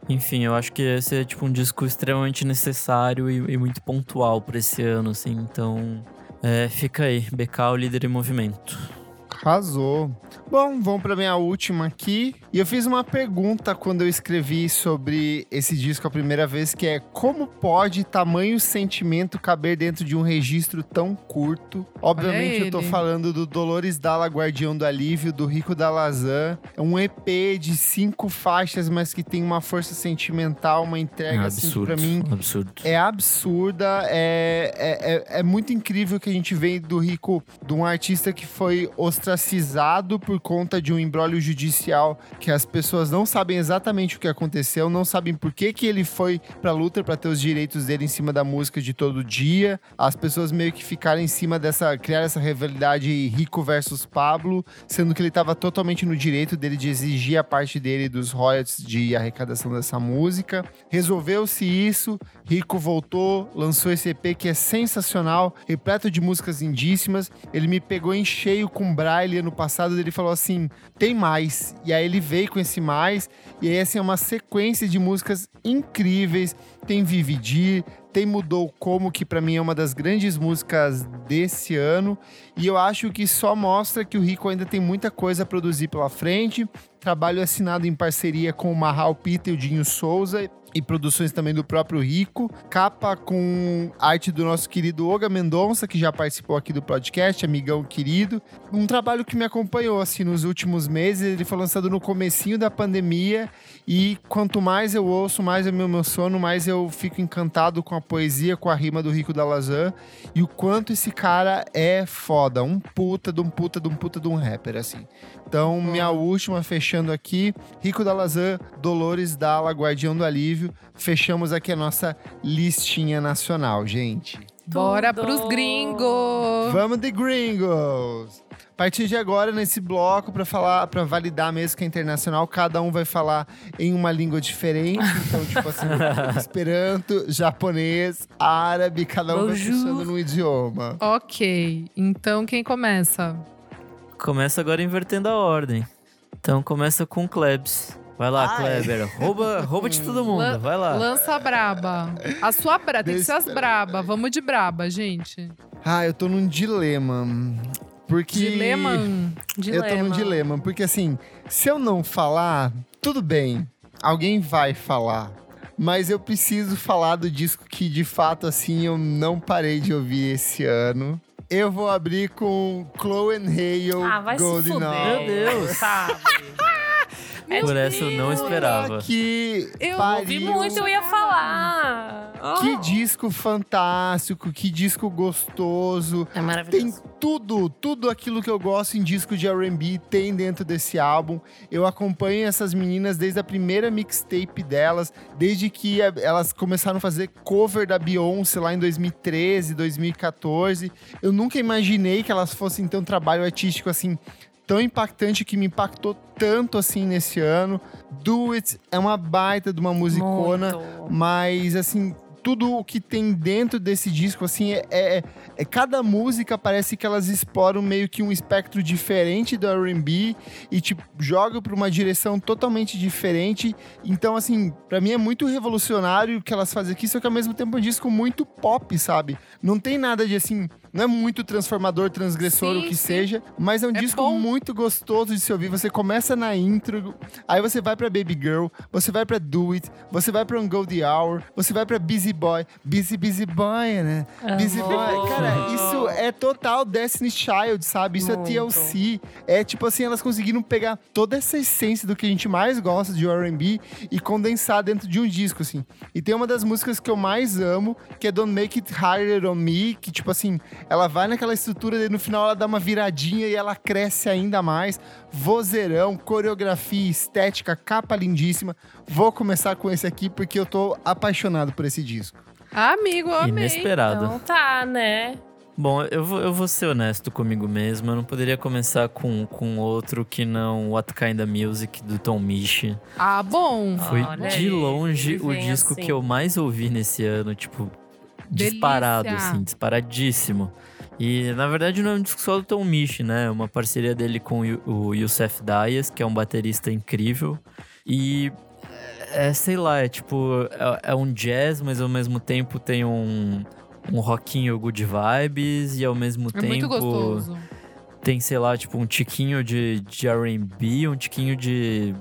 Enfim, eu acho que esse é tipo um disco extremamente necessário e, e muito pontual pra esse ano, assim. Então, é, fica aí. BK, o líder em movimento. Arrasou. Bom, vamos pra minha última aqui. E eu fiz uma pergunta quando eu escrevi sobre esse disco a primeira vez, que é como pode tamanho sentimento caber dentro de um registro tão curto? Obviamente eu tô falando do Dolores Dalla, Guardião do Alívio, do Rico da Lazan. É um EP de cinco faixas, mas que tem uma força sentimental, uma É entrega, assim, que absurdo. pra mim absurdo. é absurda, é, é, é, é muito incrível que a gente vem do Rico, de um artista que foi ostracizado por conta de um embrólio judicial que as pessoas não sabem exatamente o que aconteceu, não sabem por que, que ele foi pra luta para ter os direitos dele em cima da música de todo dia. As pessoas meio que ficaram em cima dessa, criar essa rivalidade Rico versus Pablo, sendo que ele estava totalmente no direito dele de exigir a parte dele dos royalties de arrecadação dessa música. Resolveu-se isso, Rico voltou, lançou esse EP que é sensacional, repleto de músicas lindíssimas. Ele me pegou em cheio com Braille ano passado, ele falou assim: "Tem mais". E aí ele veio com esse mais, e aí assim é uma sequência de músicas incríveis. Tem Vividir, tem Mudou Como, que para mim é uma das grandes músicas desse ano. E eu acho que só mostra que o Rico ainda tem muita coisa a produzir pela frente. Trabalho assinado em parceria com o Mahal Peter e o Dinho Souza e produções também do próprio Rico. Capa com arte do nosso querido Oga Mendonça, que já participou aqui do podcast, amigão querido. Um trabalho que me acompanhou assim nos últimos meses. Ele foi lançado no comecinho da pandemia e quanto mais eu ouço, mais eu me emociono, mais eu fico encantado com a poesia, com a rima do Rico da Lazan e o quanto esse cara é foda, um puta de um puta de um puta de um rapper assim. Então, minha última fechando aqui, Rico da Lazan, Dolores Dalla, Guardião do Alívio. Fechamos aqui a nossa listinha nacional, gente. Bora Tudo. pros gringos! Vamos de gringos! A partir de agora, nesse bloco, para falar, para validar mesmo que é internacional, cada um vai falar em uma língua diferente. Então, tipo assim, esperanto, japonês, árabe, cada um vai Bonjour. puxando num idioma. Ok, então quem começa? Começa agora invertendo a ordem. Então começa com Klebs. Vai lá, Ai. Kleber. Rouba, rouba de todo mundo. Lan- Vai lá. Lança a braba. A sua braba, tem que ser as braba. Vamos de braba, gente. Ah, eu tô num dilema. Porque. Dilema. Eu tô num dilema, porque assim, se eu não falar, tudo bem, alguém vai falar. Mas eu preciso falar do disco que de fato assim eu não parei de ouvir esse ano. Eu vou abrir com Chloe and Hale Ah, vai se Golden fuder. Hour. Meu Deus. Sabe? Meu Por essa eu não esperava. Que Eu Ouvi pariu. muito, eu ia falar. Que disco fantástico, que disco gostoso. É Tem maravilhoso. tudo, tudo aquilo que eu gosto em disco de R&B tem dentro desse álbum. Eu acompanho essas meninas desde a primeira mixtape delas, desde que eh, elas começaram a fazer cover da Beyoncé lá em 2013, 2014. Eu nunca imaginei que elas fossem ter um trabalho artístico assim tão impactante que me impactou tanto assim nesse ano. Do It é uma baita de uma musicona. Muito. Mas, assim, tudo o que tem dentro desse disco, assim, é, é- é- Cada música parece que elas exploram meio que um espectro diferente do RB e, tipo, jogam pra uma direção totalmente diferente. Então, assim, pra mim é muito revolucionário o que elas fazem aqui, só que ao mesmo tempo é um disco muito pop, sabe? Não tem nada de assim. Não é muito transformador, transgressor, Sim, o que sim. seja, mas é um É disco bom. muito gostoso de se ouvir. Você começa na intro, aí você vai pra Baby Girl, você vai pra Do It, você vai pra Um Go The Hour, você vai pra Busy Boy. Busy, Busy Boy, né? Busy Amor. Boy. Cara, isso é total Destiny Child, sabe? Isso Muito. é TLC. É tipo assim, elas conseguiram pegar toda essa essência do que a gente mais gosta de R&B e condensar dentro de um disco, assim. E tem uma das músicas que eu mais amo, que é Don't Make It Harder On Me, que tipo assim, ela vai naquela estrutura e no final ela dá uma viradinha e ela cresce ainda mais. Vozeirão, coreografia, estética, capa lindíssima. Vou começar com esse aqui porque eu tô apaixonado por esse disco. Amigo, eu amei. Inesperado. Então tá, né? Bom, eu vou, eu vou ser honesto comigo mesmo. Eu não poderia começar com, com outro que não What Kinda Music do Tom Misch. Ah, bom. Foi Olha de aí, longe o disco assim. que eu mais ouvi nesse ano, tipo, disparado, Delícia. assim, disparadíssimo. E na verdade não é um disco só do Tom Misch, né? É uma parceria dele com o Youssef Dias, que é um baterista incrível. E é, sei lá, é tipo, é, é um jazz, mas ao mesmo tempo tem um, um rockinho good vibes e ao mesmo É tempo muito gostoso. tem, sei lá, tipo, um tiquinho de, de R&B, um tiquinho de,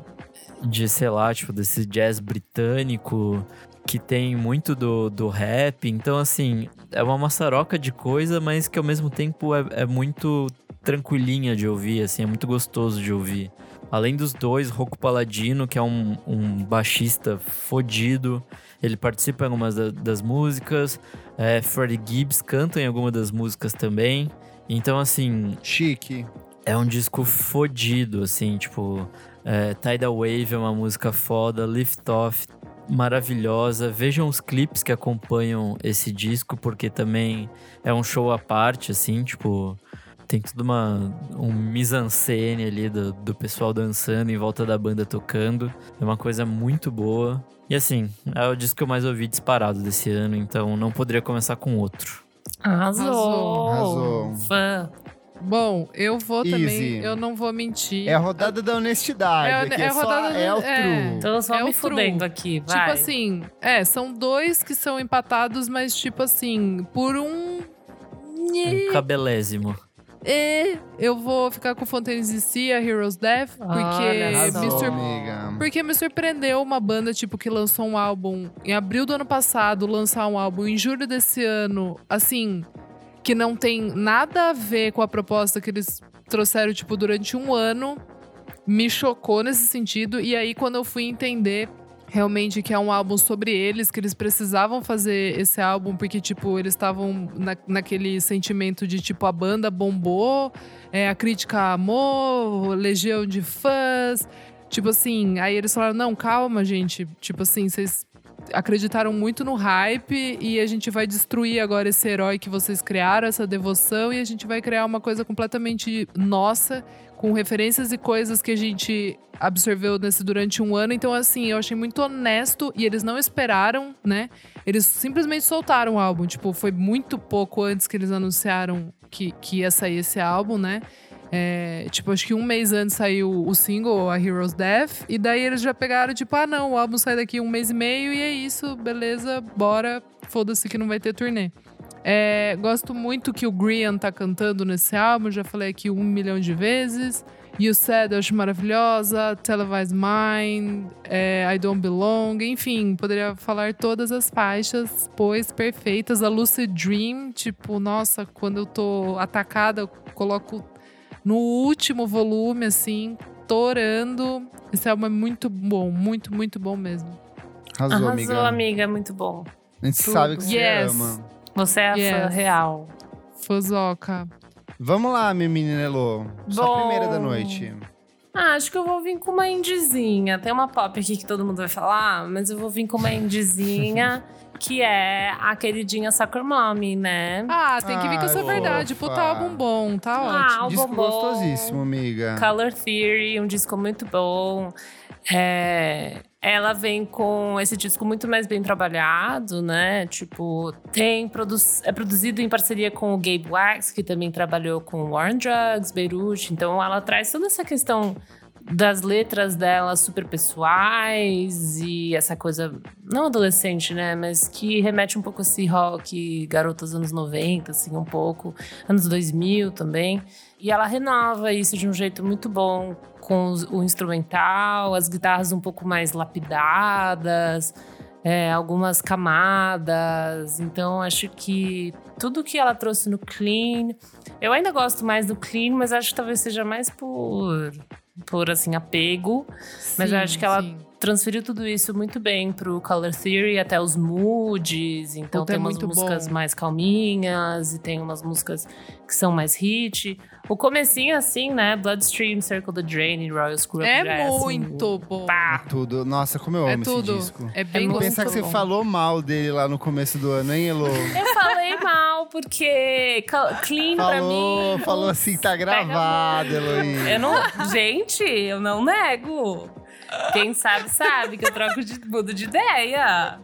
de, sei lá, tipo, desse jazz britânico, que tem muito do, do rap. Então, assim, é uma maçaroca de coisa, mas que ao mesmo tempo é, é muito tranquilinha de ouvir, assim, é muito gostoso de ouvir. Além dos dois, Rocco Paladino, que é um, um baixista fodido, ele participa em algumas da- das músicas. É, Freddie Gibbs canta em alguma das músicas também. Então, assim, Chique. é um disco fodido, assim, tipo. É, Tidal Wave é uma música foda, Lift Off maravilhosa. Vejam os clipes que acompanham esse disco, porque também é um show à parte, assim, tipo. Tem tudo uma um mise-en-scène ali do, do pessoal dançando em volta da banda tocando. É uma coisa muito boa. E assim, é o disco que eu mais ouvi disparado desse ano, então não poderia começar com outro. Arrasou. Arrasou. Fã. Bom, eu vou Easy. também, eu não vou mentir. É a rodada da honestidade. É é é, a só, rodada é do- o é. true. Então só É me o true. fudendo aqui, vai. Tipo assim, é, são dois que são empatados, mas tipo assim, por um. Um cabelésimo. É, eu vou ficar com Fontaines DC, a Heroes Death, porque Olha só. me, sur- porque me surpreendeu uma banda tipo que lançou um álbum em abril do ano passado, lançar um álbum em julho desse ano, assim, que não tem nada a ver com a proposta que eles trouxeram tipo durante um ano. Me chocou nesse sentido e aí quando eu fui entender realmente que é um álbum sobre eles, que eles precisavam fazer esse álbum porque, tipo, eles estavam na, naquele sentimento de, tipo, a banda bombou, é, a crítica amou, legião de fãs. Tipo assim, aí eles falaram: não, calma, gente. Tipo assim, vocês acreditaram muito no hype e a gente vai destruir agora esse herói que vocês criaram, essa devoção, e a gente vai criar uma coisa completamente nossa, com referências e coisas que a gente absorveu nesse durante um ano. Então, assim, eu achei muito honesto e eles não esperaram, né? Eles simplesmente soltaram o álbum. Tipo, foi muito pouco antes que eles anunciaram que, que ia sair esse álbum, né? É, tipo, acho que um mês antes saiu o single, a Heroes Death, e daí eles já pegaram, tipo, ah, não, o álbum sai daqui um mês e meio e é isso, beleza, bora, foda-se que não vai ter turnê. É, gosto muito que o Grian tá cantando nesse álbum, já falei aqui um milhão de vezes. You Said eu acho maravilhosa, Televised Mine, é, I Don't Belong, enfim, poderia falar todas as faixas, pois perfeitas. A Lucid Dream, tipo, nossa, quando eu tô atacada, eu coloco no último volume, assim, torando. Esse álbum é muito bom, muito, muito bom mesmo. Arrasou, Arrasou, amiga. amiga. muito bom. A gente Tudo. sabe que você Yes. ama. Você é a fã Yes. real. Fozoca. Vamos lá, minha menina Elô. Sua Bom. primeira da noite. Ah, acho que eu vou vir com uma indizinha. Tem uma pop aqui que todo mundo vai falar, mas eu vou vir com uma indizinha, que é a queridinha Soccer Mommy, né? Ah, tem que vir com essa Ai, verdade. Puta álbum bom, tá Ah, ótimo. álbum Disco bom. gostosíssimo, amiga. Color Theory, um disco muito bom. É, ela vem com esse disco muito mais bem trabalhado, né? Tipo, tem produ é produzido em parceria com o Gabe Wax, que também trabalhou com War on Drugs, Beirut. Então, ela traz toda essa questão das letras dela super pessoais e essa coisa, não adolescente, né? Mas que remete um pouco a esse rock, garotas anos 90, assim, um pouco, anos 2000 também. E ela renova isso de um jeito muito bom, com o instrumental, as guitarras um pouco mais lapidadas, é, algumas camadas. Então, acho que tudo que ela trouxe no Clean. Eu ainda gosto mais do Clean, mas acho que talvez seja mais por, por assim, apego. Mas eu Sim, acho que ela sim. Transferiu tudo isso muito bem pro Color Theory, até os moods. Então Puta, tem é umas muito músicas bom. mais calminhas e tem umas músicas que são mais hit. O comecinho, assim, né? Bloodstream, Circle the Drain e Royal Screw É já assim, muito bom. pá. Tudo. Nossa, como eu amo É tudo. esse disco. É bem gostoso. Pensar que você falou mal dele lá no começo do ano, hein, Elô? Eu falei mal, porque clean pra Falou, mim. falou assim, tá gravado, Heloísa. Eu não. Gente, eu não nego. Quem sabe, sabe que eu troco de mudo de ideia.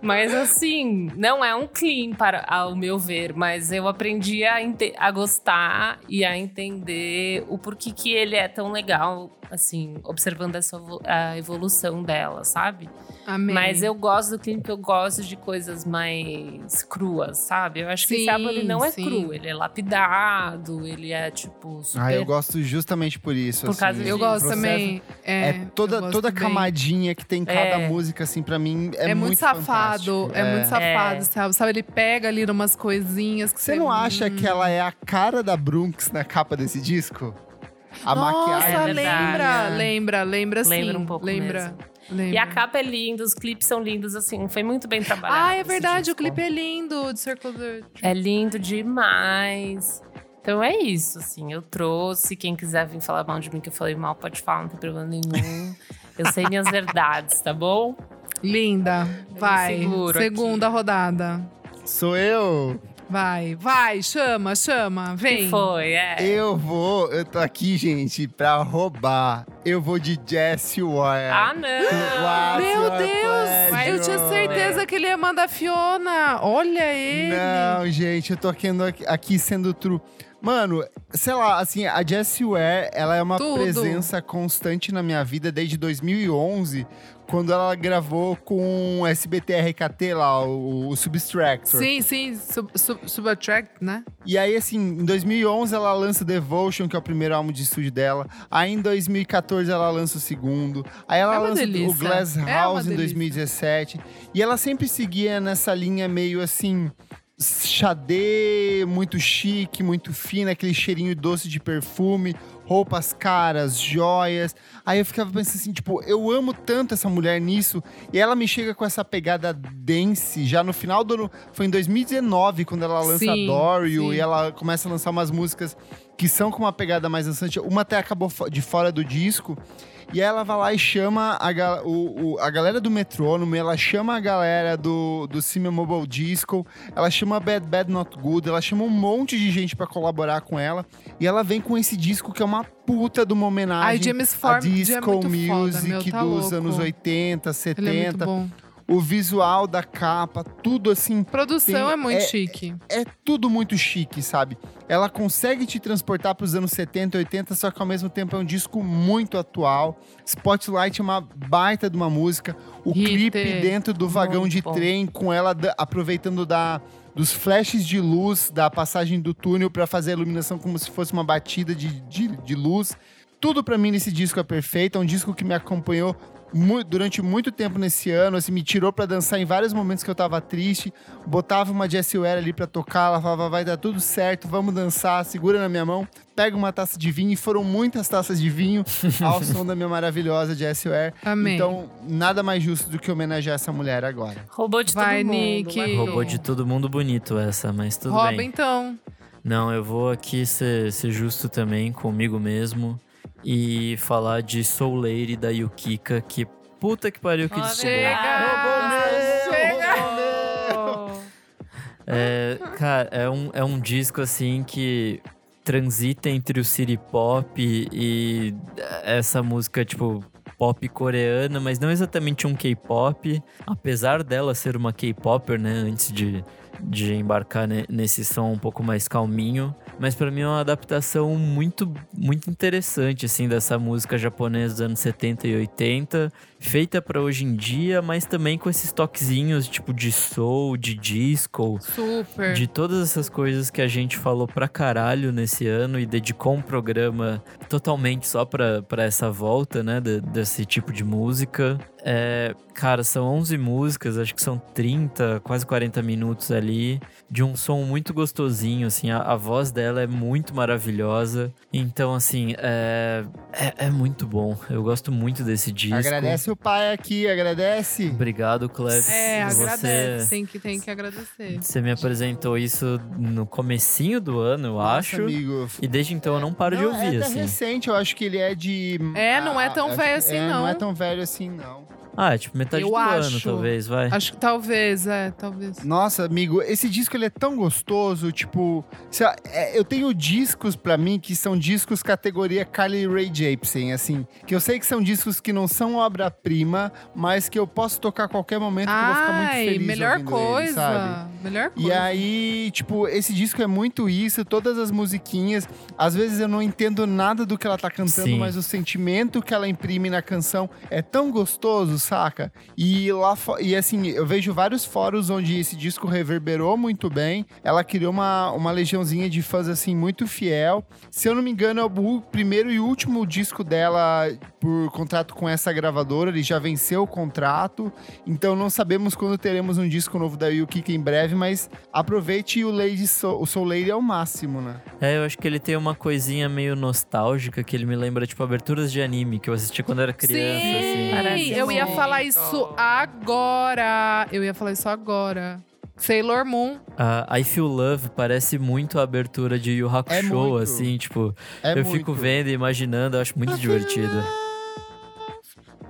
Mas assim, não é um clean para ao meu ver, mas eu aprendi a, a gostar e a entender o porquê que ele é tão legal, assim, observando essa a evolução dela, sabe? Amém. Mas eu gosto do porque eu gosto de coisas mais cruas, sabe? Eu acho que esse Sim, álbum ele não é sim. cru, ele é lapidado, ele é tipo super Ah, eu gosto justamente por isso. Por assim, causa Eu gosto também. É, É toda, toda bem. camadinha que tem em cada É. música, assim, pra mim é, É, muito safado, fantástico. é, muito safado, É. sabe? Sabe, ele pega ali umas coisinhas que Você não acha que ela é a cara da Brunx na capa desse disco? A Nossa, maquiagem. É lembra, verdade. lembra, lembra sim. Lembra um pouco lembra, mesmo. lembra. E a capa é linda, os clipes são lindos, assim, foi muito bem trabalhado. Ah, é verdade, o disco. clipe é lindo, de Circle the... É lindo demais. Então é isso, assim, eu trouxe. Quem quiser vir falar mal de mim, que eu falei mal, pode falar, não tem problema nenhum. eu sei minhas verdades, tá bom? Linda. Vai. Segunda aqui. rodada. Sou eu. Vai, vai, chama, chama. Vem. Que foi, é. Eu vou, eu tô aqui, gente, pra roubar. Eu vou de Jesse Ware. Ah, não! What's Meu Deus! pleasure? Eu tinha certeza que ele ia mandar Fiona. Olha ele. Não, gente, eu tô aqui, aqui sendo true. Mano, sei lá, assim, a Jessie Ware, ela é uma Tudo. presença constante na minha vida desde 2011, quando ela gravou com o SBT RKT lá, o, o Substractor. Sim, sim, sub, sub, Subattract, né? E aí, assim, em 2011 ela lança Devotion, que é o primeiro álbum de estúdio dela. Aí em 2014 ela lança o segundo. Aí ela É lança o delícia. Glass É House em delícia. 2017. E ela sempre seguia nessa linha meio assim. Xadê, muito chique, muito fina, aquele cheirinho doce de perfume, roupas caras, joias. Aí eu ficava pensando assim, tipo, eu amo tanto essa mulher nisso, e ela me chega com essa pegada dance, já no final do ano, foi em 2019, quando ela lança Sim, Dorio, sim. e ela começa a lançar umas músicas que são com uma pegada mais dançante. Uma até acabou de fora do disco. E aí ela vai lá e chama a, ga- o- o- a galera do Metrônomo, ela chama a galera do, do Cime Mobile Disco, ela chama Bad Bad Not Good, ela chama um monte de gente pra colaborar com ela. E ela vem com esse disco que é uma puta de uma homenagem Ai, James a Form é disco muito music foda, meu, tá dos louco. anos 80, Ele é muito 70. bom. O visual da capa, tudo assim Produção Tem- é muito é- chique. é tudo muito chique, sabe? Ela consegue te transportar para os anos 70, 80, só que ao mesmo tempo é um disco muito atual. Spotlight é uma baita de uma música. O Hit. clipe dentro do vagão Muito de bom. trem, com ela da- aproveitando da, dos flashes de luz da passagem do túnel para fazer a iluminação como se fosse uma batida de, de, de luz. Tudo para mim nesse disco é perfeito. É um disco que me acompanhou mu- durante muito tempo nesse ano, assim, me tirou pra dançar em vários momentos que eu tava triste. Botava uma Jessie Ware ali pra tocar, ela falava, vai dar tudo certo, vamos dançar, segura na minha mão, pega uma taça de vinho, e foram muitas taças de vinho ao som da minha maravilhosa Jessie Ware. Amém. Então, nada mais justo do que homenagear essa mulher agora. Roubou de Vai, todo mundo. Nick. Roubou de todo mundo bonito essa, mas tudo Rouba bem. então. Não, eu vou aqui ser, ser justo também comigo mesmo e falar de Soul Lady da Yukika, que puta que pariu que bom. Chega! É, cara, é um, é um disco assim que transita entre o city pop e essa música, tipo, pop coreana, mas não exatamente um K-pop, apesar dela ser uma K-popper, né, antes de, de embarcar ne- nesse som um pouco mais calminho. Mas pra mim é uma adaptação muito, muito interessante, assim, dessa música japonesa dos anos 70 e 80, feita pra hoje em dia, mas também com esses toquezinhos, tipo, de soul, de disco, Super. de todas essas coisas que a gente falou pra caralho nesse ano e dedicou um programa totalmente só pra, pra essa volta, né, de- desse tipo de música. É, cara, são 11 músicas, acho que são 30, quase 40 minutos ali, de um som muito gostosinho, assim, a, a voz dela é muito maravilhosa. Então, assim, é, é, é muito bom. Eu gosto muito desse disco. Agradece o pai aqui, agradece. Obrigado, Clef. É, Você- agradece. Tem que, tem que agradecer. Você me apresentou isso no comecinho do ano, eu Nossa, acho. amigo. E desde então eu não paro de Não, ouvir, é assim. recente, eu acho que ele é de. É, não é tão acho- velho assim, é, Não é não. tão velho assim, não. Ah, é tipo metade Eu do ano, acho. talvez, vai. Acho que talvez, é, talvez. Nossa, amigo, esse disco ele é tão gostoso, tipo, lá, é, eu tenho discos pra mim que são discos categoria Carly Rae Jepsen, assim, que eu sei que são discos que não são obra-prima, mas que eu posso tocar a qualquer momento que eu vou ficar muito Ai, feliz melhor ouvindo ele, coisa. sabe? melhor coisa. E aí, tipo, esse disco é muito isso, todas as musiquinhas. Às vezes eu não entendo nada do que ela tá cantando, Sim. mas o sentimento que ela imprime na canção é tão gostoso, saca? E lá e assim, eu vejo vários fóruns onde esse disco reverberou muito bem. Ela criou uma, uma legiãozinha de fãs assim muito fiel. Se eu não me engano, é o primeiro e último disco dela por contrato com essa gravadora, ele já venceu o contrato. Então não sabemos quando teremos um disco novo da Yukika em breve, mas aproveite o Lady Soul, o Soul Lady é o máximo, né? É, eu acho que ele tem uma coisinha meio nostálgica que ele me lembra, tipo, aberturas de anime que eu assisti quando era criança, Sim, assim. Parece eu ia. Falar isso agora. Eu ia falar isso agora. Sailor Moon. A I Feel Love parece muito a abertura de Yu Hakusho, É muito. assim, tipo, É eu muito. fico vendo e imaginando, eu acho muito divertido.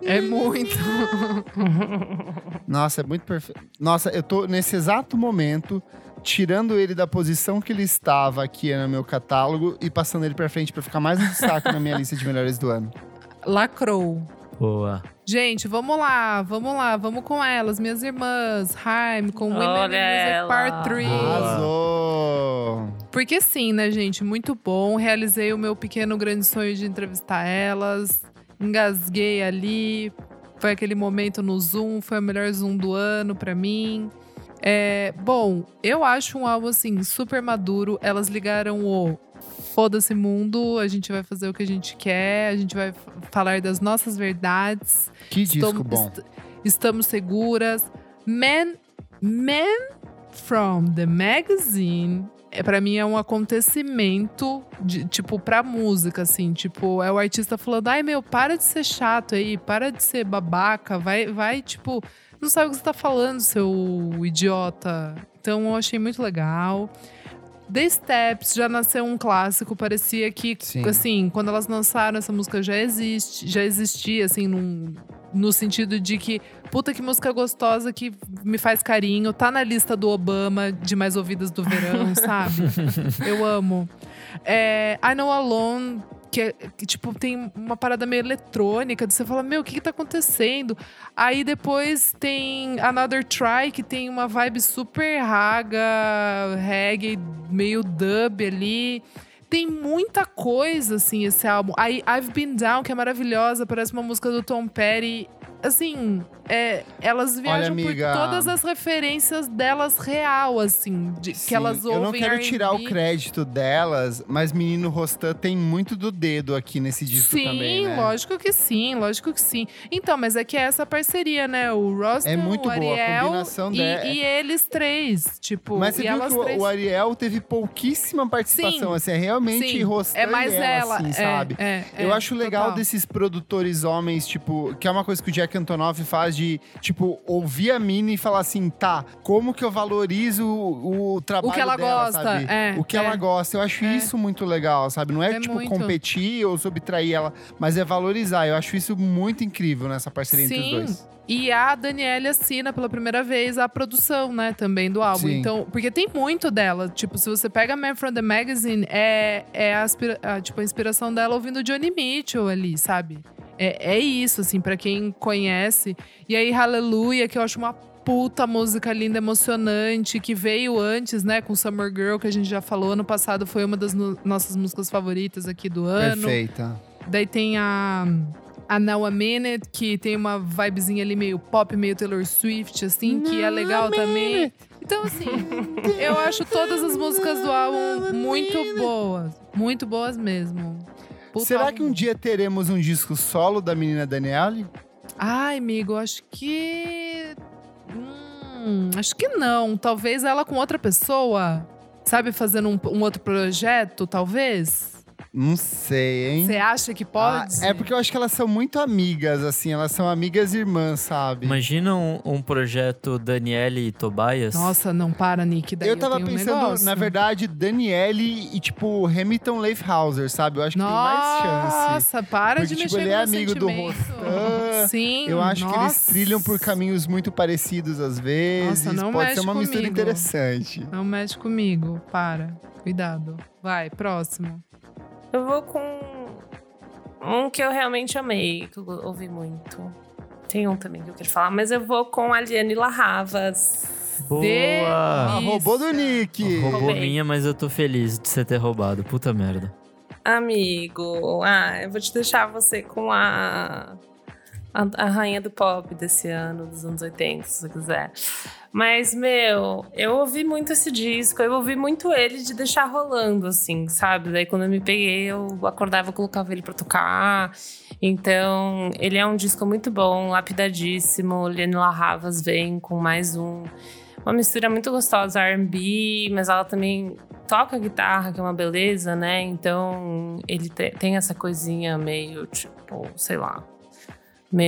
É muito. Nossa, é muito perfeito. Nossa, eu tô nesse exato momento tirando ele da posição que ele estava aqui no meu catálogo e passando ele pra frente pra ficar mais um destaque na minha lista de melhores do ano. Lacrou. Boa. Gente, vamos lá, vamos lá, vamos com elas, minhas irmãs. Haim, com Women Olha in Music. Part 3. Arrasou! Porque sim, né, gente? Muito bom. Realizei o meu pequeno grande sonho de entrevistar elas. Engasguei ali. Foi aquele momento no Zoom, foi o melhor Zoom do ano pra mim. É, bom, eu acho um álbum assim super maduro. Elas ligaram o foda-se mundo, a gente vai fazer o que a gente quer, a gente vai falar das nossas verdades. Que disco bom. est- estamos seguras. Man, Man from the Magazine. É, para mim é um acontecimento de, tipo pra música assim, tipo, é o artista falando: "Ai, meu, para de ser chato aí, para de ser babaca, vai vai tipo, não sabe o que você tá falando, seu idiota". Então eu achei muito legal. The Steps já nasceu um clássico, parecia que, Sim. assim, quando elas lançaram essa música já existe, já existia, assim, num, no sentido de que, puta que música gostosa que me faz carinho, tá na lista do Obama de mais ouvidas do verão, sabe? Eu amo. É, I Know Alone, que, é, que, tipo, tem uma parada meio eletrônica, de você fala, meu, o que que tá acontecendo? Aí depois tem Another Try, que tem uma vibe super raga, reggae, meio dub ali. Tem muita coisa, assim, esse álbum. Aí I've Been Down, que é maravilhosa, parece uma música do Tom Petty. Assim, é, elas viajam amiga. por todas as referências delas real, assim, de, que Sim, elas ouvem Eu não quero tirar o crédito delas, mas Menino Rostan tem muito do dedo aqui nesse disco Sim, também, né? lógico que sim, lógico que sim. Então, mas é que é essa parceria, né? O Ross, É muito o boa, a Ariel combinação e, dela- e eles três, tipo, Mas você viu que o, três. o Ariel teve pouquíssima participação, Sim. assim, é realmente Sim, Rostan é mais ela, ela, assim, é, sabe? é, Eu é, acho legal total. desses produtores homens, tipo, que é uma coisa que o Jack Antonoff faz de, tipo, ouvir a Mini e falar assim, tá, como que eu valorizo o, o trabalho O que ela dela, gosta, sabe? é, o que é. ela gosta. Eu acho É. isso muito legal, sabe? Não é, É tipo, muito. competir ou subtrair ela, mas é valorizar. Eu acho isso muito incrível nessa parceria entre os Sim. dois. E a Daniela assina pela primeira vez a produção, né, também do álbum. Sim. Então, porque tem muito dela. Tipo, se você pega Man from the Magazine, é, é a, a, tipo, a inspiração dela ouvindo Johnny Mitchell ali, sabe? É, é isso, assim, pra quem conhece. E aí, Hallelujah, que eu acho uma puta música linda, emocionante, que veio antes, né, com Summer Girl, que a gente já falou. Ano passado foi uma das no- nossas músicas favoritas aqui do ano. Perfeita. Daí tem a, a Now a Minute, que tem uma vibezinha ali meio pop, meio Taylor Swift, assim, que é legal também. Então, assim, eu acho todas as músicas do álbum muito boas. Muito boas mesmo. Puta Será álbum que um dia teremos um disco solo da menina Daniele? Ai, amigo, acho que. Hum, acho que não. Talvez ela com outra pessoa. Sabe, fazendo um, um outro projeto, talvez? Não sei, hein? Você acha que pode? Ah, é porque eu acho que elas são muito amigas, assim, elas são amigas irmãs, sabe? Imagina um, um projeto Daniele e Tobias. Nossa, não para, Nick. Daí eu tava tenho um pensando, negócio. na verdade, Daniele e, tipo, Hamilton Leifhauser, sabe? Eu acho que tem mais chance. Nossa, para Porque, de tipo, mexer ele é no meu amigo do. Rostan. Sim, Eu acho que eles nossa. trilham por caminhos muito parecidos às vezes. Nossa, não Pode mexe ser uma mistura comigo. interessante. Não mexe comigo, para. Cuidado. Vai, próximo. Eu vou com um que eu realmente amei, que eu ouvi muito. Tem um também que eu quero falar, mas eu vou com a Liane Larravas. Boa! Ah, roubou do Nick. Roubou Roubei. minha, mas eu tô feliz de você ter roubado. Puta merda. Amigo, ah, eu vou te deixar você com a, a, a rainha do pop desse ano, dos anos 80, se você quiser. Mas, meu, eu ouvi muito esse disco, eu ouvi muito ele de deixar rolando, assim, sabe? Daí quando eu me peguei, eu acordava e colocava ele pra tocar. Então, ele é um disco muito bom, lapidadíssimo. Liane Larravas vem com mais um. Uma mistura muito gostosa, R&B, mas ela também toca guitarra, que é uma beleza, né? Então, ele te- tem essa coisinha meio, tipo, sei lá,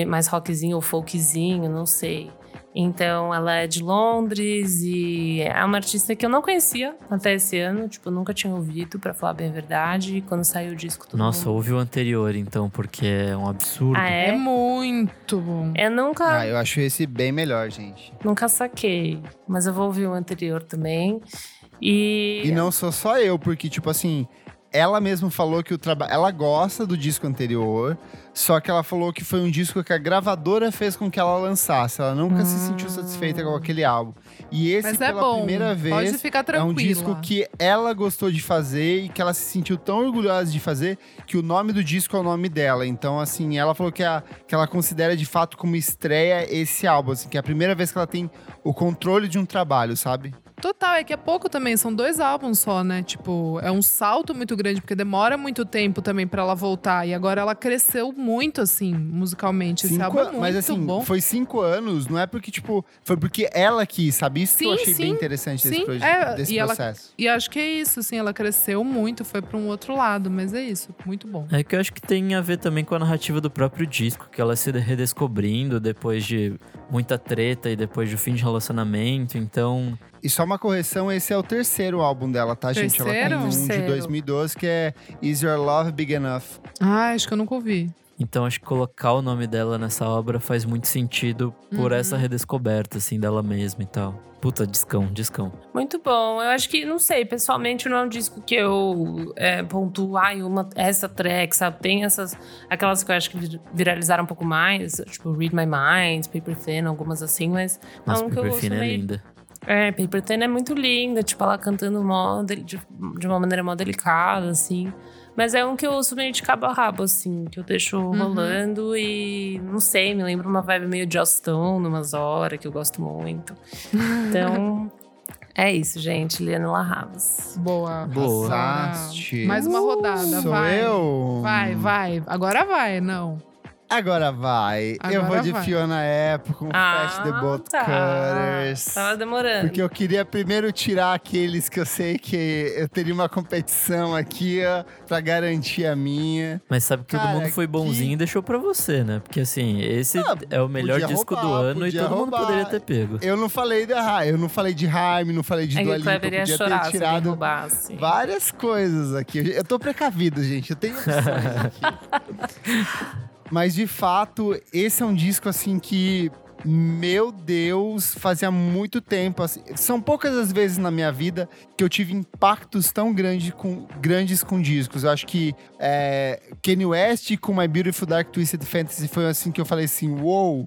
mais rockzinho ou folkzinho, não sei. Então, ela é de Londres e é uma artista que eu não conhecia até esse ano. Tipo, eu nunca tinha ouvido, pra falar bem a verdade. E quando saiu o disco, todo Nossa, mundo... ouve o anterior então, porque é um absurdo. Ah, É é? muito bom. Eu nunca, Ah, eu acho esse bem melhor, gente. nunca saquei. Mas eu vou ouvir o anterior também. E... E não sou só eu, porque, tipo assim, ela mesma falou que o trabalho. Ela gosta do disco anterior, só que ela falou que foi um disco que a gravadora fez com que ela lançasse. Ela nunca se sentiu satisfeita com aquele álbum. E esse, Mas é pela bom. primeira vez. Pode ficar É um disco que ela gostou de fazer e que ela se sentiu tão orgulhosa de fazer que o nome do disco é o nome dela. Então, assim, ela falou que, a, que ela considera de fato como estreia esse álbum, assim, que é a primeira vez que ela tem o controle de um trabalho, sabe? Total, é que é pouco também, são dois álbuns só, né? Tipo, é um salto muito grande, porque demora muito tempo também pra ela voltar. E agora ela cresceu muito, assim, musicalmente. Esse Cinco álbum é muito mas assim, bom. foi cinco anos, não é porque, tipo, foi porque ela quis, sabe? Isso que eu Sim, achei sim. bem interessante desse, Sim, proje- é, desse e ela- processo. E acho que é isso, assim, ela cresceu muito, foi pra um outro lado, mas é isso, muito bom. É que eu acho que tem a ver também com a narrativa do próprio disco, que ela se redescobrindo depois de muita treta e depois do fim de relacionamento. Então, E só uma correção, esse é o terceiro álbum dela, tá, gente? Ela Terceiro? tem um de Terceiro. 2012 que é Is Your Love Big Enough? Ah, acho que eu nunca ouvi. então acho que colocar o nome dela nessa obra faz muito sentido por Uhum. essa redescoberta, assim, dela mesma e tal. Puta, discão, discão. Muito bom. Eu acho que, não sei, pessoalmente não é um disco que eu é, pontuo, ai, uma, essa track, sabe? Tem essas, aquelas que eu acho que vir- viralizaram um pouco mais, tipo Read My Mind, Paper Thin, algumas assim, mas Nossa, um que eu Paper Thin é meio- linda. É, Paper Thin é muito linda, tipo, ela cantando mó de, de, de uma maneira mó delicada, assim. Mas é um que eu ouço meio de cabo a rabo, assim, que eu deixo rolando e não sei, me lembra uma vibe meio Joss Stone, numas horas, que eu gosto muito. Então, é isso, gente. Liana Larravas. Boa. Boa. Mais uma rodada, Sou vai. eu? Vai, vai. Agora vai, não. Agora vai. eu Agora vou de vai. Fiona Apple com Fast the Boat tá. Cutters. Tava demorando. Porque eu queria primeiro tirar aqueles que eu sei que eu teria uma competição aqui, ó, pra garantir a minha. Mas sabe que todo Cara, mundo foi bonzinho que- e deixou pra você, né? Porque assim, esse Ah, é o melhor disco do roubar, ano e todo mundo roubar. poderia ter pego. Eu não falei da eu não falei de Harm, não falei de é Dua Lipa, eu podia chorar ter tirado roubasse. várias coisas aqui. Eu tô precavido, gente. Eu tenho opções aqui. Mas de fato, esse é um disco assim que meu Deus, fazia muito tempo. assim, são poucas as vezes na minha vida que eu tive impactos tão grande com, grandes com discos. Eu acho que é, Kanye West com My Beautiful Dark Twisted Fantasy foi assim que eu falei assim, uou.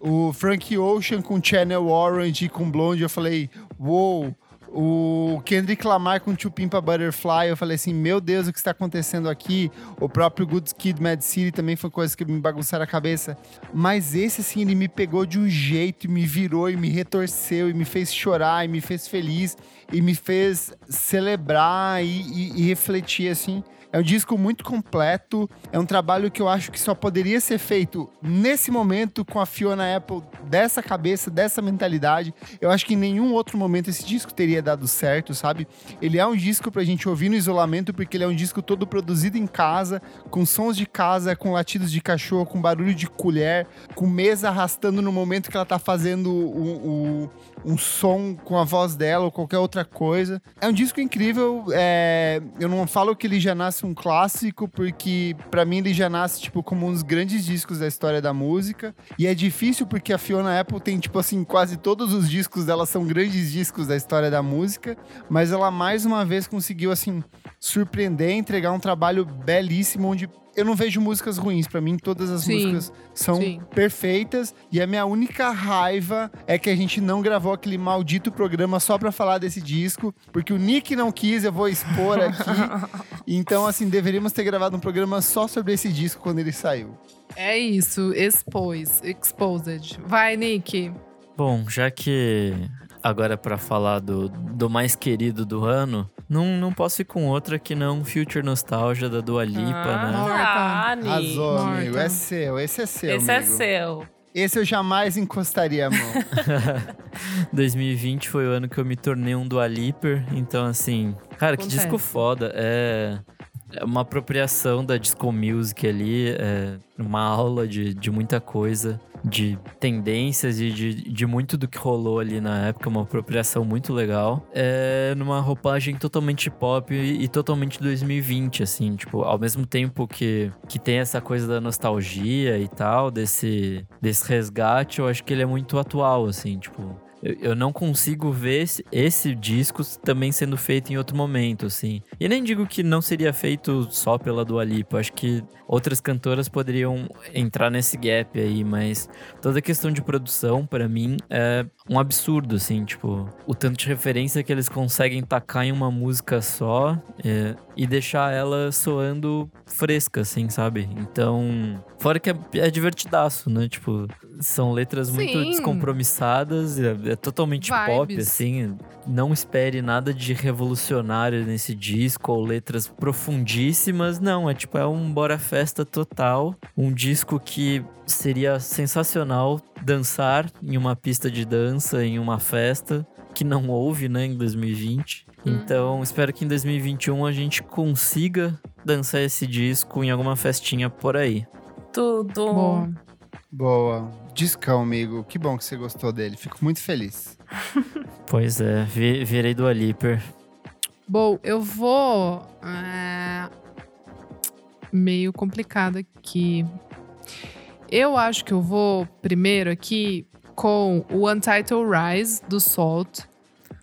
O Frank Ocean com Channel Orange e com Blonde, eu falei, uou. O Kendrick Lamar com Chupimpa Butterfly, eu falei assim, meu Deus, o que está acontecendo aqui? O próprio Good Kid, Mad City também foi coisa que me bagunçaram a cabeça. Mas esse, assim, ele me pegou de um jeito, me virou, e me retorceu, e me fez chorar, e me fez feliz, e me fez celebrar e, e- e refletir, assim. É um disco muito completo, é um trabalho que eu acho que só poderia ser feito nesse momento com a Fiona Apple dessa cabeça, dessa mentalidade. Eu acho que em nenhum outro momento esse disco teria dado certo, sabe? Ele é um disco pra gente ouvir no isolamento, porque ele é um disco todo produzido em casa, com sons de casa, com latidos de cachorro, com barulho de colher, com mesa arrastando no momento que ela tá fazendo o, o- um som com a voz dela ou qualquer outra coisa. É um disco incrível. é, Eu não falo que ele já nasce um clássico, porque pra mim ele já nasce tipo como um dos grandes discos da história da música. E é difícil porque a Fiona Apple tem tipo assim quase todos os discos dela são grandes discos da história da música, mas ela mais uma vez conseguiu assim surpreender, entregar um trabalho belíssimo onde eu não vejo músicas ruins. Pra mim, todas as Sim, músicas são sim. perfeitas. E a minha única raiva é que a gente não gravou aquele maldito programa só pra falar desse disco, porque o Nick não quis, eu vou expor aqui. então, assim, deveríamos ter gravado um programa só sobre esse disco quando ele saiu. É isso, expôs, exposed. Vai, Nick. Bom, já que agora é pra falar do, do mais querido do ano, não, não posso ir com outra que não Future Nostalgia da Dua Lipa, né? Ah. Arrasou, Morta. amigo. É seu, esse é seu, Esse é amigo. seu. Esse eu jamais encostaria a mão. 2020 foi o ano que eu me tornei um Dua Liper, então assim, cara, que Acontece. disco foda. É, é uma apropriação da disco music ali, é uma aula de, de muita coisa. De tendências e de, de muito do que rolou ali na época, uma apropriação muito legal. É numa roupagem totalmente pop e, e totalmente 2020, assim, tipo, ao mesmo tempo que, que tem essa coisa da nostalgia e tal, desse, desse resgate, eu acho que ele é muito atual, assim, tipo eu, eu não consigo ver esse, esse, disco também sendo feito em outro momento, assim. E nem digo que não seria feito só pela Dua Lipa. Acho que outras cantoras poderiam entrar nesse gap aí, mas toda a questão de produção, para mim, é um absurdo, assim, tipo, o tanto de referência que eles conseguem tacar em uma música só é, e deixar ela soando fresca, assim, sabe? Então, fora que é, é divertidaço, né? Tipo, são letras Sim. muito descompromissadas, é, é totalmente Vibes. pop, assim. Não espere nada de revolucionário nesse disco ou letras profundíssimas, não. É tipo, é um bora festa total. Um disco que seria sensacional dançar em uma pista de dança, em uma festa, que não houve, né, em 2020. Então, espero que em 2021 a gente consiga dançar esse disco em alguma festinha por aí. Tudo. Boa. Boa. Discão, amigo. Que bom que você gostou dele. Fico muito feliz. Pois é, vi- virei do Aliper. Bom, eu vou. é, meio complicado aqui. Eu acho que eu vou primeiro aqui com o Untitled Rise do Salt.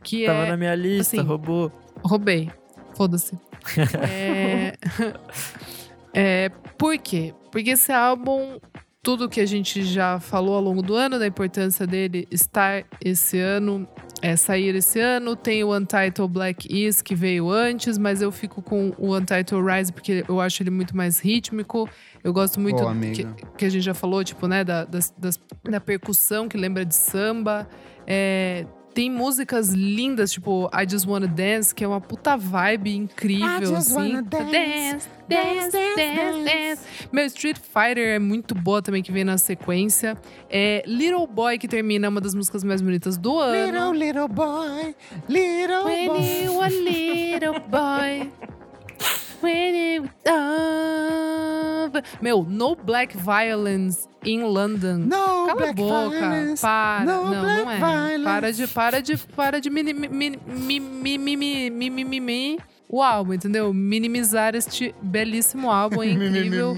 Que Tava é. na minha lista, assim, roubou. Roubei. Foda-se. é... é. Por quê? Porque esse álbum, tudo que a gente já falou ao longo do ano, da importância dele estar esse ano, é, sair esse ano. Tem o Untitled Black Is, que veio antes, mas eu fico com o Untitled Rise porque eu acho ele muito mais rítmico. Eu gosto muito Boa, que, que a gente já falou, tipo, né, da, das- das- da percussão que lembra de samba. É, tem músicas lindas, tipo I Just Wanna Dance, que é uma puta vibe incrível, assim. Dance, dance, dance, dance. Meu, Street Fighter é muito boa também, que vem na sequência. É Little Boy, que termina uma das músicas mais bonitas do ano. little boy, little When you were little boy. Meu, No Black Violence in London. No Cala a boca. Violence. Para. No não, não é. Violence. Para de, para de, para de mimimi. O álbum, entendeu? Minimizar este belíssimo álbum incrível.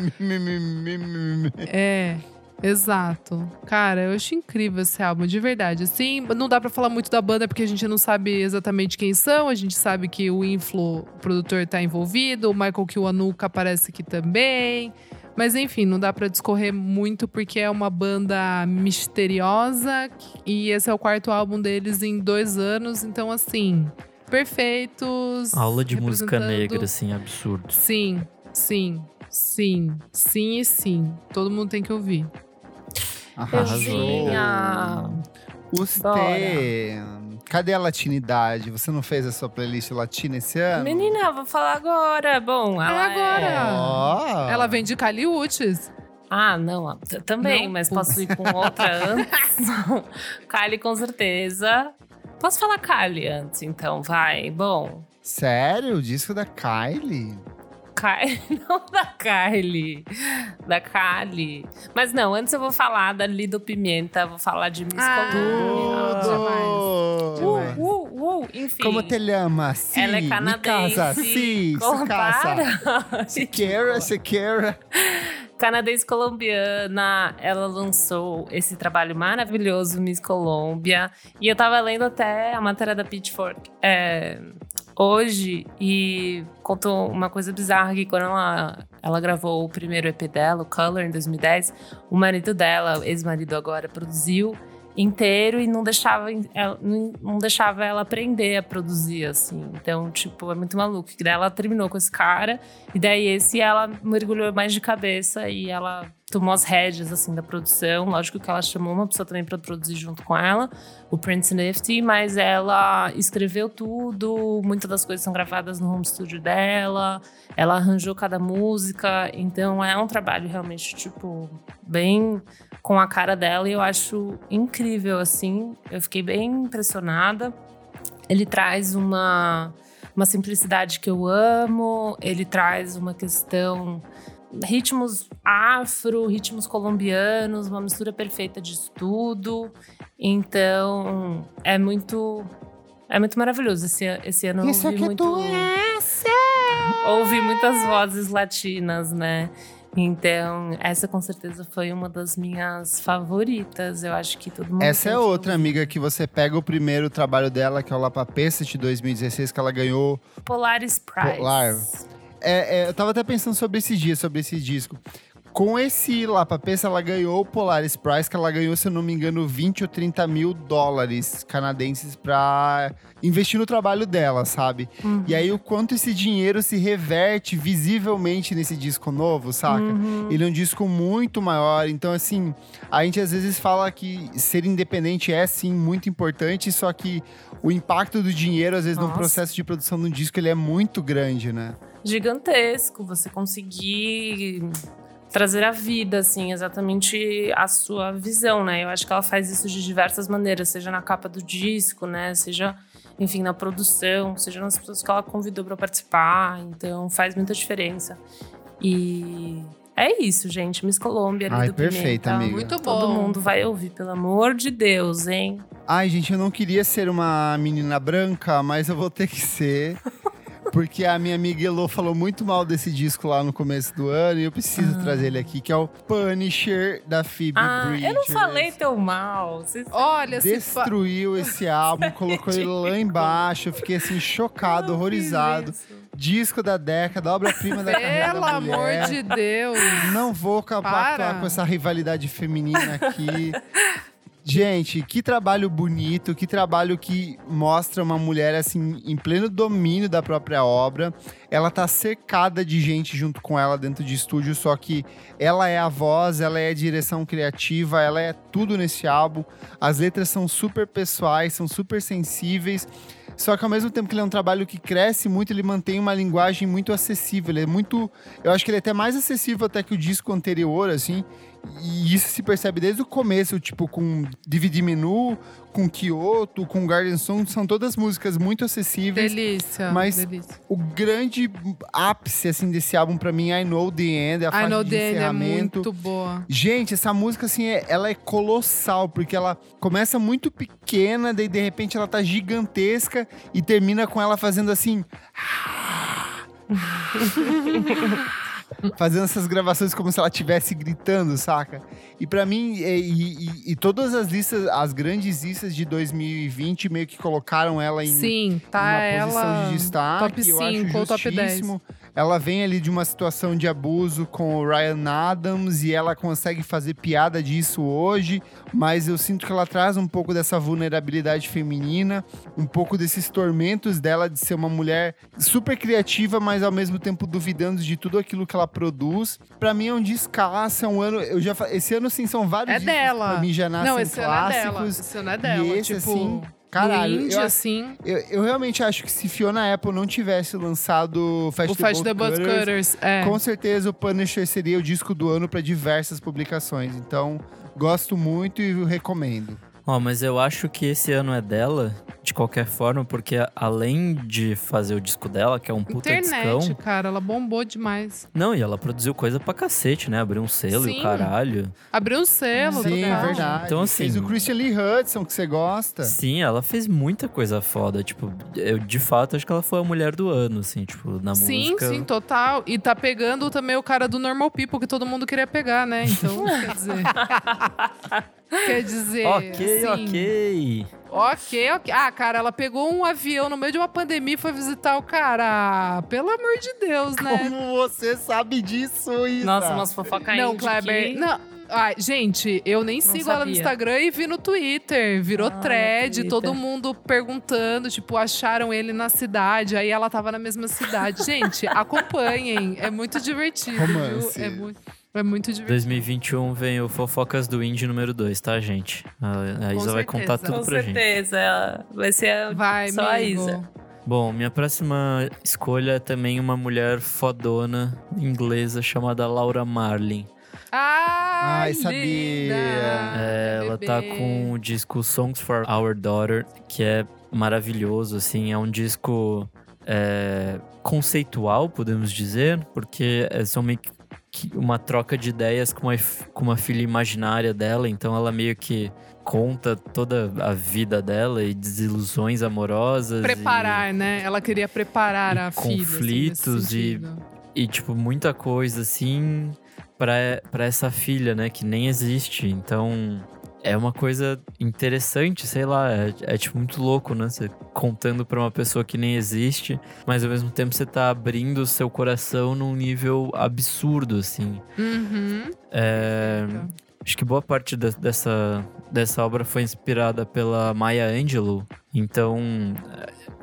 é exato. Cara, eu acho incrível esse álbum, de verdade. Assim, não dá pra falar muito da banda porque a gente não sabe exatamente quem são. A gente sabe que o Inflo, o produtor, tá envolvido. O Michael Kiwanuka aparece aqui também. Mas enfim, não dá pra discorrer muito porque é uma banda misteriosa. E esse é o quarto álbum deles em dois anos. Então, assim, perfeitos. Aula de música negra, assim, absurdo. Sim, sim, sim, sim e sim. Todo mundo tem que ouvir. Arrasou. Beijinha. Você. Cadê a latinidade? Você não fez a sua playlist latina esse ano? Menina, eu vou falar agora. Bom, ela agora. é- Ó. Ela vem de Caliutes. Ah, não, t- também, Não, mas posso ir com outra antes? Kylie, com certeza. Posso falar Kylie antes, então, vai. Bom, Sério? O disco da Kylie? Kylie, não da Kylie, da Kylie. Mas não, antes eu vou falar da Lido Pimenta, vou falar de Miss Ah, Columbia. demais. Demais. Uh, uh, uh, enfim. Como te llama? Sim, Ela é canadense. casa, sim, su casa. Sequeira, sequeira. canadense colombiana, ela lançou esse trabalho maravilhoso, Miss Colômbia. E eu tava lendo até a matéria da Pitchfork é, hoje e contou uma coisa bizarra que quando ela, ela gravou o primeiro EP dela, o Color, em 2010, o marido dela, ex-marido agora, produziu inteiro e não deixava ela, não deixava ela aprender a produzir assim. Então, tipo, é muito maluco. E daí ela terminou com esse cara e daí esse ela mergulhou mais de cabeça e ela tomou as rédeas assim da produção. Lógico que ela chamou uma pessoa também para produzir junto com ela, o Prince Nifty, mas ela escreveu tudo, muitas das coisas são gravadas no home studio dela. Ela arranjou cada música, então é um trabalho realmente tipo bem com a cara dela e eu acho incrível assim. Eu fiquei bem impressionada. Ele traz uma uma simplicidade que eu amo, ele traz uma questão ritmos afro, ritmos colombianos, uma mistura perfeita de tudo. Então, é muito é muito maravilhoso. Esse, esse ano Isso ouvi aqui muito tu é ouvi muitas vozes latinas, né? Então, essa com certeza foi uma das minhas favoritas. Eu acho que todo mundo. Essa é que outra ouvir. amiga que você pega o primeiro trabalho dela, que é o Lapapesta de 2016, que ela ganhou. Polaris Prize. Polar. É, é, eu tava até pensando sobre esse dia, sobre esse disco. Com esse Lapapesta, ela ganhou o Polaris Prize, que ela ganhou, se eu não me engano, 20 ou 30 mil dólares canadenses pra investir no trabalho dela, sabe? Uhum. E aí, o quanto esse dinheiro se reverte visivelmente nesse disco novo, saca? Uhum. Ele é um disco muito maior, então assim, a gente às vezes fala que ser independente é sim muito importante, só que o impacto do dinheiro, às vezes, no Nossa. processo de produção de um disco, ele é muito grande, né? gigantesco. Você conseguir trazer à vida, assim, exatamente a sua visão, né? Eu acho que ela faz isso de diversas maneiras, seja na capa do disco, né? Seja, enfim, na produção, seja nas pessoas que ela convidou para participar. Então, faz muita diferença. E é isso, gente. Miss Colômbia, Ai, do perfeita, Pimenta. amiga. Muito bom. Todo mundo vai ouvir, pelo amor de Deus, hein? Ai, gente, eu não queria ser uma menina branca, mas eu vou ter que ser. Porque a minha amiga Elo falou muito mal desse disco lá no começo do ano e eu preciso trazer ele aqui, que é o Punisher da Phoebe Ah, Bridgers. eu não falei tão mal. Vocês... Olha, se. Destruiu esse álbum, colocou ele lá embaixo. Eu fiquei assim, chocado, horrorizado. Disco da década, obra-prima da carreira Pelo da amor de Deus. Não vou Para. com essa rivalidade feminina aqui. Gente, que trabalho bonito, que trabalho que mostra uma mulher assim em pleno domínio da própria obra. Ela tá cercada de gente junto com ela dentro de estúdio, só que ela é a voz, ela é a direção criativa, ela é tudo nesse álbum. As letras são super pessoais, são super sensíveis. Só que ao mesmo tempo que ele é um trabalho que cresce muito, ele mantém uma linguagem muito acessível. Ele é muito. Eu acho que ele é até mais acessível até que o disco anterior, assim. E isso se percebe desde o começo, tipo, com DVD Menu, com Kyoto, com Garden Song, são todas músicas muito acessíveis. Delícia. Mas- delícia. O grande ápice, assim, desse álbum pra mim é I Know The End, é a I faixa know de the end é encerramento. muito boa. Gente, essa música, assim, é- ela é colossal, porque ela começa muito pequena, daí de repente ela tá gigantesca e termina com ela fazendo assim. fazendo essas gravações como se ela estivesse gritando, saca? E pra mim, e, e- e todas as listas, as grandes listas de 2020 meio que colocaram ela em, Sim, tá uma posição ela. de destaque. top eu acho 5 ou top 10. justíssimo. Ela vem ali de uma situação de abuso com o Ryan Adams e ela consegue fazer piada disso hoje, mas eu sinto que ela traz um pouco dessa vulnerabilidade feminina, um pouco desses tormentos dela de ser uma mulher super criativa, mas ao mesmo tempo duvidando de tudo aquilo que ela produz. Pra mim é um descasso, é um ano, eu já esse ano sim são vários É discos dela. pra mim já nascem Não, esse ano é dela. clássicos. Esse ano é dela. E esse, tipo, assim, caralho, indie, eu- assim. Eu, eu realmente acho que se Fiona Apple não tivesse lançado Fast O Fast the Butt Cutters, Cutters. É. com certeza o Punisher seria o disco do ano para diversas publicações. Então, gosto muito e recomendo. Ó, mas eu acho que esse ano é dela, de qualquer forma, porque além de fazer o disco dela, que é um puta Internet, discão. cara, ela bombou demais. Não, e ela produziu coisa pra cacete, né? Abriu um selo e Sim. o caralho. Abriu um selo, Sim, é verdade. Então, assim- Fez o Christian Lee Hudson, que você gosta. Sim, ela fez muita coisa foda. Tipo, eu de fato acho que ela foi a mulher do ano, assim, tipo, na Sim, música. sim, total. E tá pegando também o cara do Normal People, que todo mundo queria pegar, né? Então, quer dizer. quer dizer. Ok, assim, ok. Ok, ok. Ah, cara, ela pegou um avião no meio de uma pandemia e foi visitar o cara. Pelo amor de Deus, né? Como você sabe disso, Isa? Nossa, umas fofoca Não, Kleber. que- Não. Ai, gente, eu nem sigo ela no sabia. Instagram e vi no Twitter. Virou Ah, thread, Twitter. todo mundo perguntando, tipo, acharam ele na cidade, aí ela tava na mesma cidade. gente, acompanhem. É muito divertido, Romance. viu? É muito, é muito divertido. 2021 vem o Fofocas do Indie número 2, tá, gente? A, a Com Isa vai contar certeza. tudo Com pra gente. certeza. ela Vai ser a- Vai, só a amigo. Isa. Bom, minha próxima escolha é também uma mulher fodona inglesa chamada Laura Marlin. Ai, Ai, sabia. linda. É, ela tá com o disco Songs for Our Daughter, que é maravilhoso, assim, é um disco é, conceitual, podemos dizer, porque é, são meio que- uma troca de ideias com uma, com uma filha imaginária dela, então ela meio que conta toda a vida dela e desilusões amorosas. e- Preparar, né? Ela queria preparar e a filha. assim, conflitos e- sentido. E, tipo, muita coisa assim pra essa filha, né? Que nem existe. Então. É uma coisa interessante, sei lá. É, é, tipo muito louco, né? Você contando pra uma pessoa que nem existe, mas ao mesmo tempo você tá abrindo o seu coração num nível absurdo, assim. Uhum. É. Acho que boa parte de- dessa, dessa obra foi inspirada pela Maya Angelou. Então,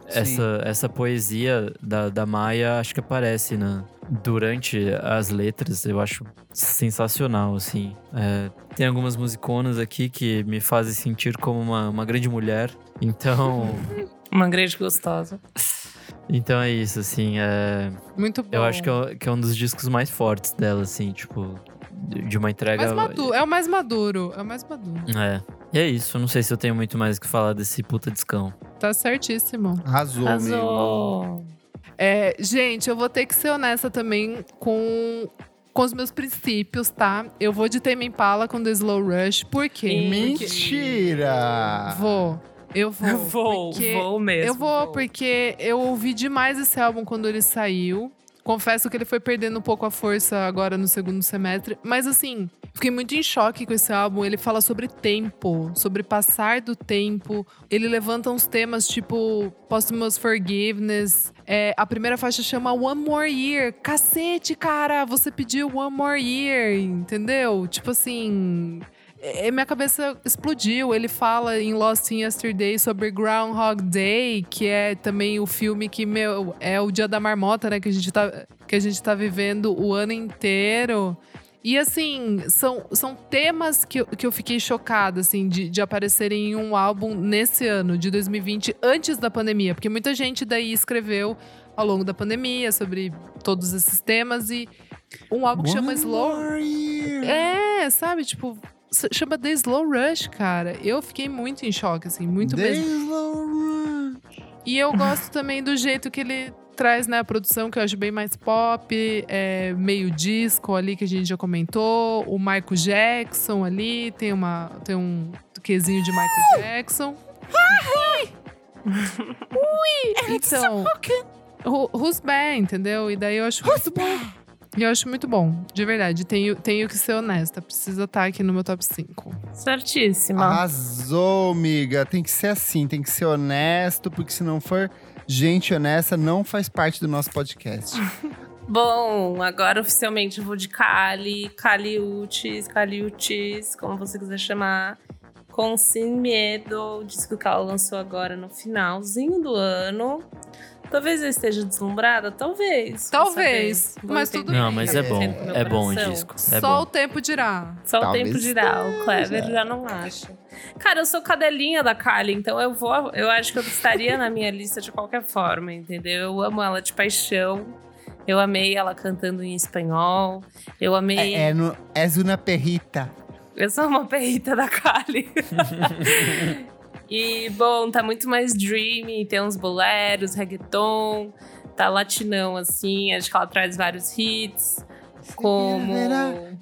essa, essa poesia da, da Maya acho que aparece na, durante as letras. Eu acho sensacional, assim. É, tem algumas musiconas aqui que me fazem sentir como uma, uma grande mulher. Então, Uma grande gostosa. então é isso, assim. É, Muito bom. eu acho que é, que é um dos discos mais fortes dela, assim, tipo, de de uma entrega. Mais maduro, é o mais maduro. É o mais maduro. É. E é isso, não sei se eu tenho muito mais o que falar desse puta discão. Tá certíssimo. Arrasou. Arrasou. É, gente, eu vou ter que ser honesta também com, com os meus princípios, tá? Eu vou de Tame Impala com The Slow Rush. Por quê? Mentira! Vou. Eu vou. Eu vou, vou mesmo. Eu vou, porque eu ouvi demais esse álbum quando ele saiu. Confesso que ele foi perdendo um pouco a força agora no segundo semestre. Mas assim, fiquei muito em choque com esse álbum. Ele fala sobre tempo, sobre passar do tempo. Ele levanta uns temas tipo Posthumous Forgiveness. É, a primeira faixa chama One More Year. Cacete, cara! Você pediu One More Year, entendeu? Tipo assim. É, minha cabeça explodiu. Ele fala em Lost in Yesterday sobre Groundhog Day, que é também o filme que, meu, é o dia da marmota, né? Que a gente tá, que a gente tá vivendo o ano inteiro. E assim, são, são temas que, eu- que eu fiquei chocada, assim, de, de aparecerem em um álbum nesse ano, de 2020, antes da pandemia. Porque muita gente daí escreveu ao longo da pandemia sobre todos esses temas e um álbum que chama Slow. year. É, sabe? Tipo, chama The Slow Rush, cara. Eu fiquei muito em choque, assim, muito The mesmo. slow run. E eu gosto também do jeito que ele traz, né, a produção, que eu acho bem mais pop, é, meio disco ali, que a gente já comentou. O Michael Jackson ali, tem, uma, tem um quesinho de Michael Jackson. Ui! Então, who- who's bad, entendeu? E daí eu acho muito bom. E eu acho muito bom, de verdade. Tenho, tenho que ser honesta. Precisa estar aqui no meu top 5. Certíssima. Arrasou, amiga. Tem que ser assim, tem que ser honesto, porque se não for gente honesta, não faz parte do nosso podcast. Bom, agora oficialmente eu vou de Kali, Kaliutis, Kaliutis, como você quiser chamar. Com Sem Medo, o disco que ela lançou agora no finalzinho do ano. Talvez eu esteja deslumbrada, talvez. Talvez, mas entender tudo Não, o mas é bom. É bom o disco. É Só o bom. tempo dirá. Só o Talvez tempo dirá. O. Clever já não acha. Cara, eu sou cadelinha da Kylie, então eu vou. Eu acho que eu estaria na minha lista de qualquer forma, entendeu? Eu amo ela de paixão. Eu amei ela cantando em espanhol. Eu amei. É, é, no, és uma perrita. Eu sou uma perrita da Kylie. e, bom, tá muito mais dreamy. Tem uns boleros, reggaeton. Tá latinão, assim. Acho que ela traz vários hits. Como.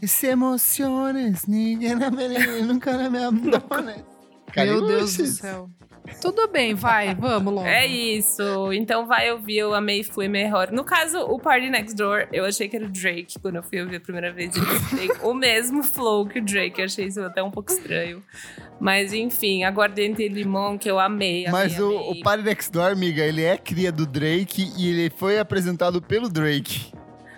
Se emociones, ninguém nunca me abandone. Meu Deus do céu. Tudo bem, vai, vamos logo. É isso. Então vai ouvir, eu amei, fui melhor. No caso, o Party Next Door, eu achei que era o Drake quando eu fui ouvir a primeira vez. O mesmo flow que o Drake. Eu achei isso até um pouco estranho. Mas enfim, Aguardente e Limão, que eu amei. amei Mas o, amei. o Party Next Door, amiga, ele é cria do Drake e ele foi apresentado pelo Drake.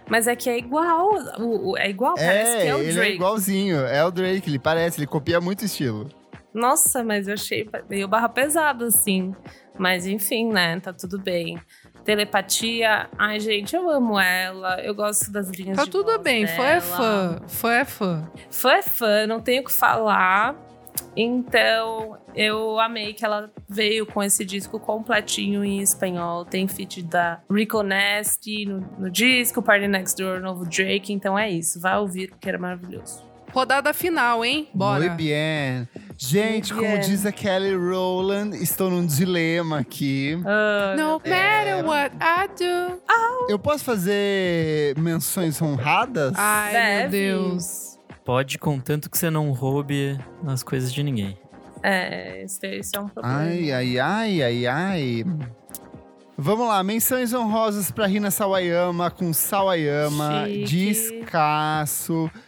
Mas é que é igual. o- o- é igual, parece que é o ele Drake. é igualzinho. É o Drake, ele parece, ele copia muito o estilo. Nossa, mas eu achei meio barra pesado, assim. Mas enfim, né? Tá tudo bem. Telepatia. Ai, gente, eu amo ela. Eu gosto das linhas Tá de tudo voz bem, é dela. fã. Fã é fã. Fã é fã, não tenho o que falar. Então, eu amei que ela veio com esse disco completinho em espanhol. Tem feat da Rico Nasty no, no disco, Party Next Door, novo Drake. Então é isso, vai ouvir porque era maravilhoso. Rodada final, hein? Bora. Muito bem. Gente, Muito como bem. diz a Kelly Rowland, estou num dilema aqui. Ah, No matter what I do. Eu posso fazer menções honradas? Ai, meu Deve. Deus. Pode, contanto que você não roube as coisas de ninguém. É, esse, esse é um problema. Ai, ai, ai, ai, ai. Vamos lá, menções honrosas pra Rina Sawayama com Sawayama, Chique. Descasso. De,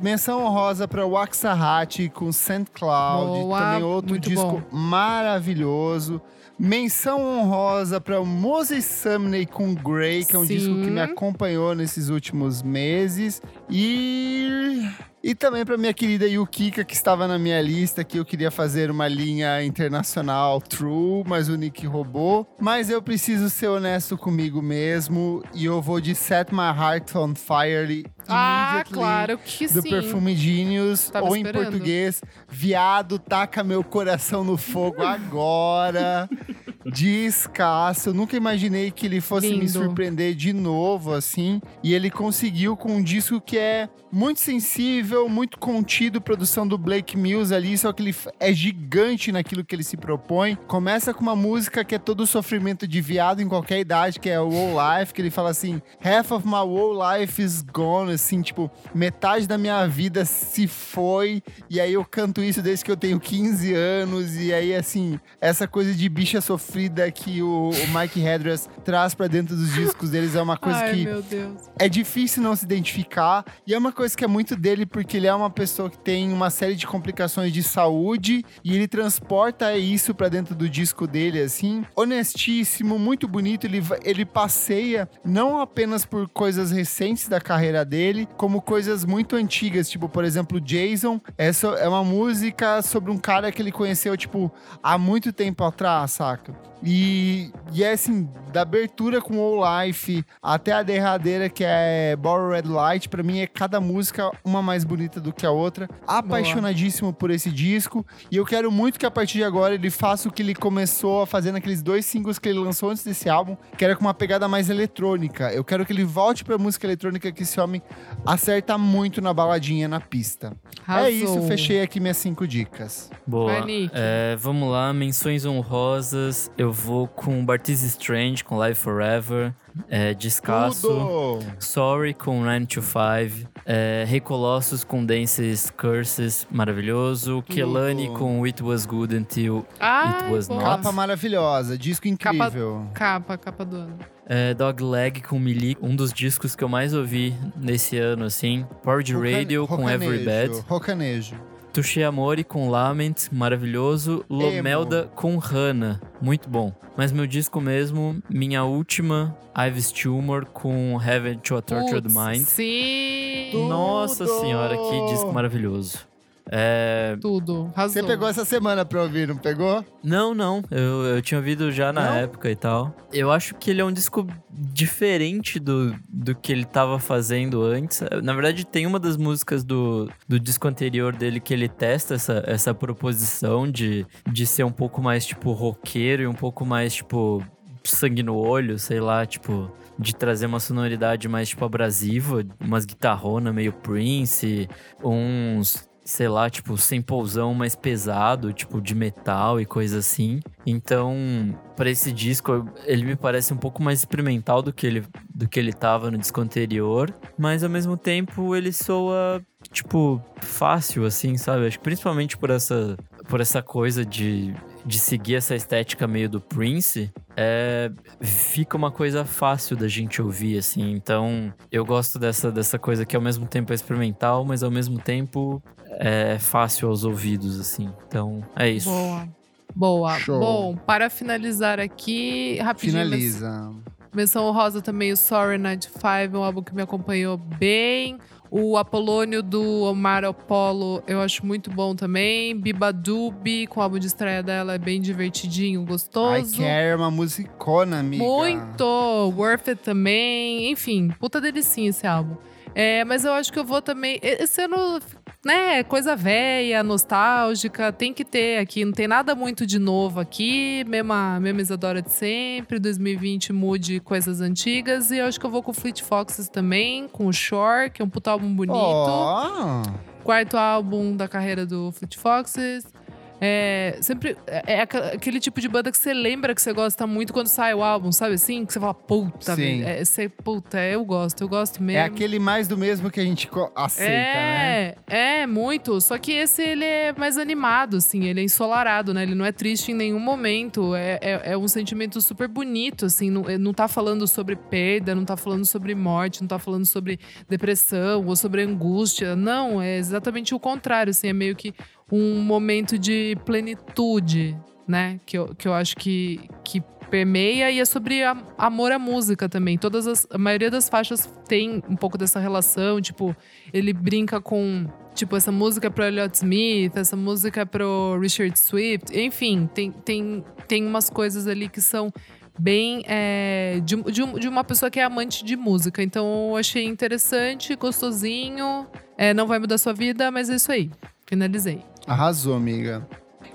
menção honrosa pra Waxahachie com St. Cloud, Boa, também outro disco maravilhoso. Menção honrosa pra Moses Sumney com Grey, que é um Sim. disco que me acompanhou nesses últimos meses. E e também pra minha querida Yukika, que estava na minha lista, que eu queria fazer uma linha internacional true, mas o Nick roubou. Mas eu preciso ser honesto comigo mesmo, e eu vou de Set My Heart on Fire Ah, claro que do sim. Perfume Genius, Tava ou em esperando. português, Viado, taca meu coração no fogo agora. Descasso. Eu nunca imaginei que ele fosse me Lindo. surpreender de novo, assim. E ele conseguiu com um disco que é muito sensível, muito contido, produção do Blake Mills ali, só que ele é gigante naquilo que ele se propõe. Começa com uma música que é todo o sofrimento de viado em qualquer idade, que é o Whole Life, que ele fala assim: Half of my whole life is gone, assim, tipo, metade da minha vida se foi. E aí eu canto isso desde que eu tenho 15 anos. E aí, assim, essa coisa de bicha sofrida que o, o Mike Hedras traz pra dentro dos discos deles é uma coisa Ai, que é difícil não se identificar. E é uma coisa que é muito dele, porque ele é uma pessoa que tem uma série de complicações de saúde e ele transporta isso pra dentro do disco dele, assim. Honestíssimo, muito bonito. Ele, ele passeia não apenas por coisas recentes da carreira dele, como coisas muito antigas, tipo, por exemplo, Jason. Essa é uma música sobre um cara que ele conheceu, tipo, há muito tempo atrás, saca? E, e é assim, da abertura com All Life até a derradeira, que é Borrow Red Light, pra mim é cada música uma mais bonita do que a outra. Apaixonadíssimo por esse disco. E eu quero muito que a partir de agora ele faça o que ele começou a fazer naqueles dois singles que ele lançou antes desse álbum, que era com uma pegada mais eletrônica. Eu quero que ele volte pra música eletrônica, que esse homem acerta muito na baladinha, na pista. Arrasou. É isso, fechei aqui minhas cinco dicas. Boa. Vai. É, vamos lá, menções honrosas. Eu vou com Bartiz Strange, com Live Forever. É, Descasso. Tudo! Sorry com 9 to 5. É, Rei Colossus com Dances Curses, maravilhoso. Kelani com It Was Good Until. Ai, It was boa. not. Capa maravilhosa, disco Capa- incrível. Capa, capa do ano. É, Dogleg com Milik, um dos discos que eu mais ouvi nesse ano, assim. Porridge Radio com Every Rocanejo, Bad. Rocanejo. Touché Amore com Lament, maravilhoso. Lomelda com Hannah, muito bom. Mas meu disco mesmo, minha última, Ives Tumor com Heaven to a Tortured Mind. Sim. Nossa Tudo! senhora, que disco maravilhoso. É... Tudo. Arrasou. Você pegou essa semana pra ouvir, não pegou? Não, não, eu, eu tinha ouvido já na Não? época e tal. Eu acho que ele é um disco diferente do, do que ele tava fazendo antes. Na verdade, tem uma das músicas do, do disco anterior dele que ele testa essa, essa proposição de, de ser um pouco mais, tipo, roqueiro e um pouco mais, tipo, sangue no olho, sei lá, tipo de trazer uma sonoridade mais tipo abrasiva, umas guitarrona meio Prince, uns sei lá, tipo, samplezão mais pesado, tipo, de metal e coisa assim. Então, para esse disco, ele me parece um pouco mais experimental do que ele, do que ele tava no disco anterior, mas ao mesmo tempo ele soa, tipo, fácil, assim, sabe? Acho que principalmente por essa, por essa coisa de, de seguir essa estética meio do Prince, é, fica uma coisa fácil da gente ouvir, assim. Então, eu gosto dessa, dessa coisa que ao mesmo tempo é experimental, mas ao mesmo tempo é fácil aos ouvidos, assim. Então, é isso. Boa. Boa. Show. Bom, para finalizar aqui, rapidinho. Finaliza. Menção honrosa também o Sorry 95, um álbum que me acompanhou bem. O Apolônio do Omar Apollo eu acho muito bom também. Biba Dubi, com o álbum de estreia dela, é bem divertidinho, I gostoso. Care, uma musicona, amiga. Muito! Worth It também. Enfim, puta delicinha esse álbum. É, mas eu acho que eu vou também. Esse ano né, coisa velha, nostálgica, tem que ter aqui. Não tem nada muito de novo aqui. Mesma, mesma Isadora de sempre. 2020 mude coisas antigas. E eu acho que eu vou com o Fleet Foxes também, com o Shore, que é um puto álbum bonito. Ó. Quarto álbum da carreira do Fleet Foxes. É, sempre é, é aquele tipo de banda que você lembra que você gosta muito quando sai o álbum, sabe assim? Que você fala, puta, Sim. É, você, puta, eu gosto, eu gosto mesmo. É aquele mais do mesmo que a gente aceita, né? É, é, muito. Só que esse, ele é mais animado, assim. Ele é ensolarado, né? Ele não é triste em nenhum momento. É, é, é um sentimento super bonito, assim. Não, é- não tá falando sobre perda, não tá falando sobre morte, não tá falando sobre depressão ou sobre angústia. Não, é exatamente o contrário, assim. É meio que um momento de plenitude, né? Que eu, que eu acho que, que permeia e é sobre a- amor à música também. Todas as, a maioria das faixas tem um pouco dessa relação, tipo, ele brinca com tipo essa música é pro Elliott Smith, essa música é pro Richard Swift, enfim, tem, tem, tem umas coisas ali que são bem é, de, de, de uma pessoa que é amante de música. Então eu achei interessante, gostosinho. É, não vai mudar sua vida, mas é isso aí. Finalizei. Arrasou, amiga.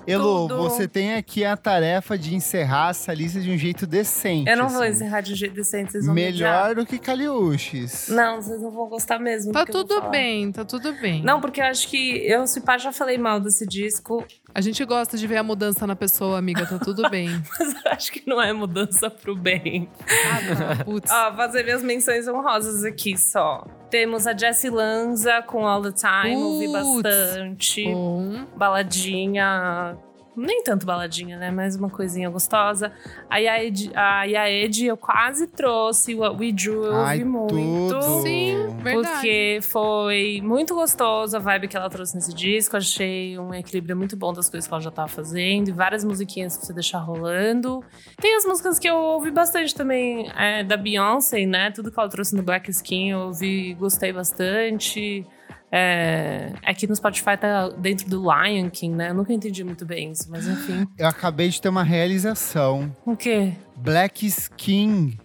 Elo, Tudo. você tem aqui a tarefa de encerrar essa lista de um jeito decente. Eu não vou assim. encerrar de um jeito decente, vocês vão me Melhor do que Caliuches. Não, vocês não vão gostar mesmo. Tá vou tudo bem, tá tudo bem. Não, porque eu acho que eu, se pá, já falei mal desse disco, A gente gosta de ver a mudança na pessoa, amiga, tá tudo bem. mas eu acho que não é mudança pro bem. Ah. Putz. Ó, fazer minhas menções honrosas aqui só. Temos a Jessie Lanza com All the Time, ouvi Putz. bastante. Bom. Baladinha. Nem tanto baladinha, né? Mas uma coisinha gostosa. A Yaed, a Yaed eu quase trouxe. O We Drew eu ouvi muito. tudo. Sim, verdade. Porque foi muito gostoso a vibe que ela trouxe nesse disco. Achei um equilíbrio muito bom das coisas que ela já tava fazendo. E várias musiquinhas pra você deixar rolando. Tem as músicas que eu ouvi bastante também é, da Beyoncé, né? Tudo que ela trouxe no Black Skin eu ouvi, gostei bastante. É, aqui no Spotify tá dentro do Lion King, né? Eu nunca entendi muito bem isso, mas enfim. Eu acabei de ter uma realização. O quê? Black Skin.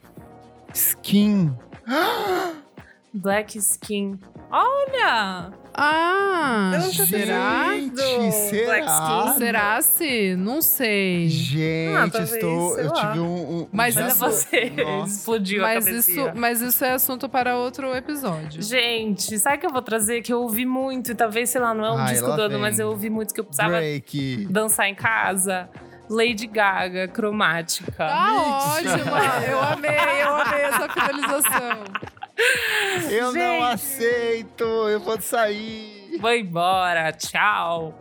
Skin. Black Skin. Olha! Ah, Eu não tinha será? Gente, será? Será se? Não sei. Gente, Ah, talvez, estou. sei Eu lá. tive um. um- Mas isso- você. Nossa. Explodiu a Mas cabecinha. isso, mas isso é assunto para outro episódio. Gente, sabe o que eu vou trazer? Que eu ouvi muito, e talvez, sei lá, não é um Ai, disco do ano, mas eu ouvi muito que eu precisava Break. dançar em casa. Lady Gaga, cromática. Tá ótima! Eu amei, eu amei essa finalização. Eu não Gente. aceito, eu vou sair. Vou embora, tchau.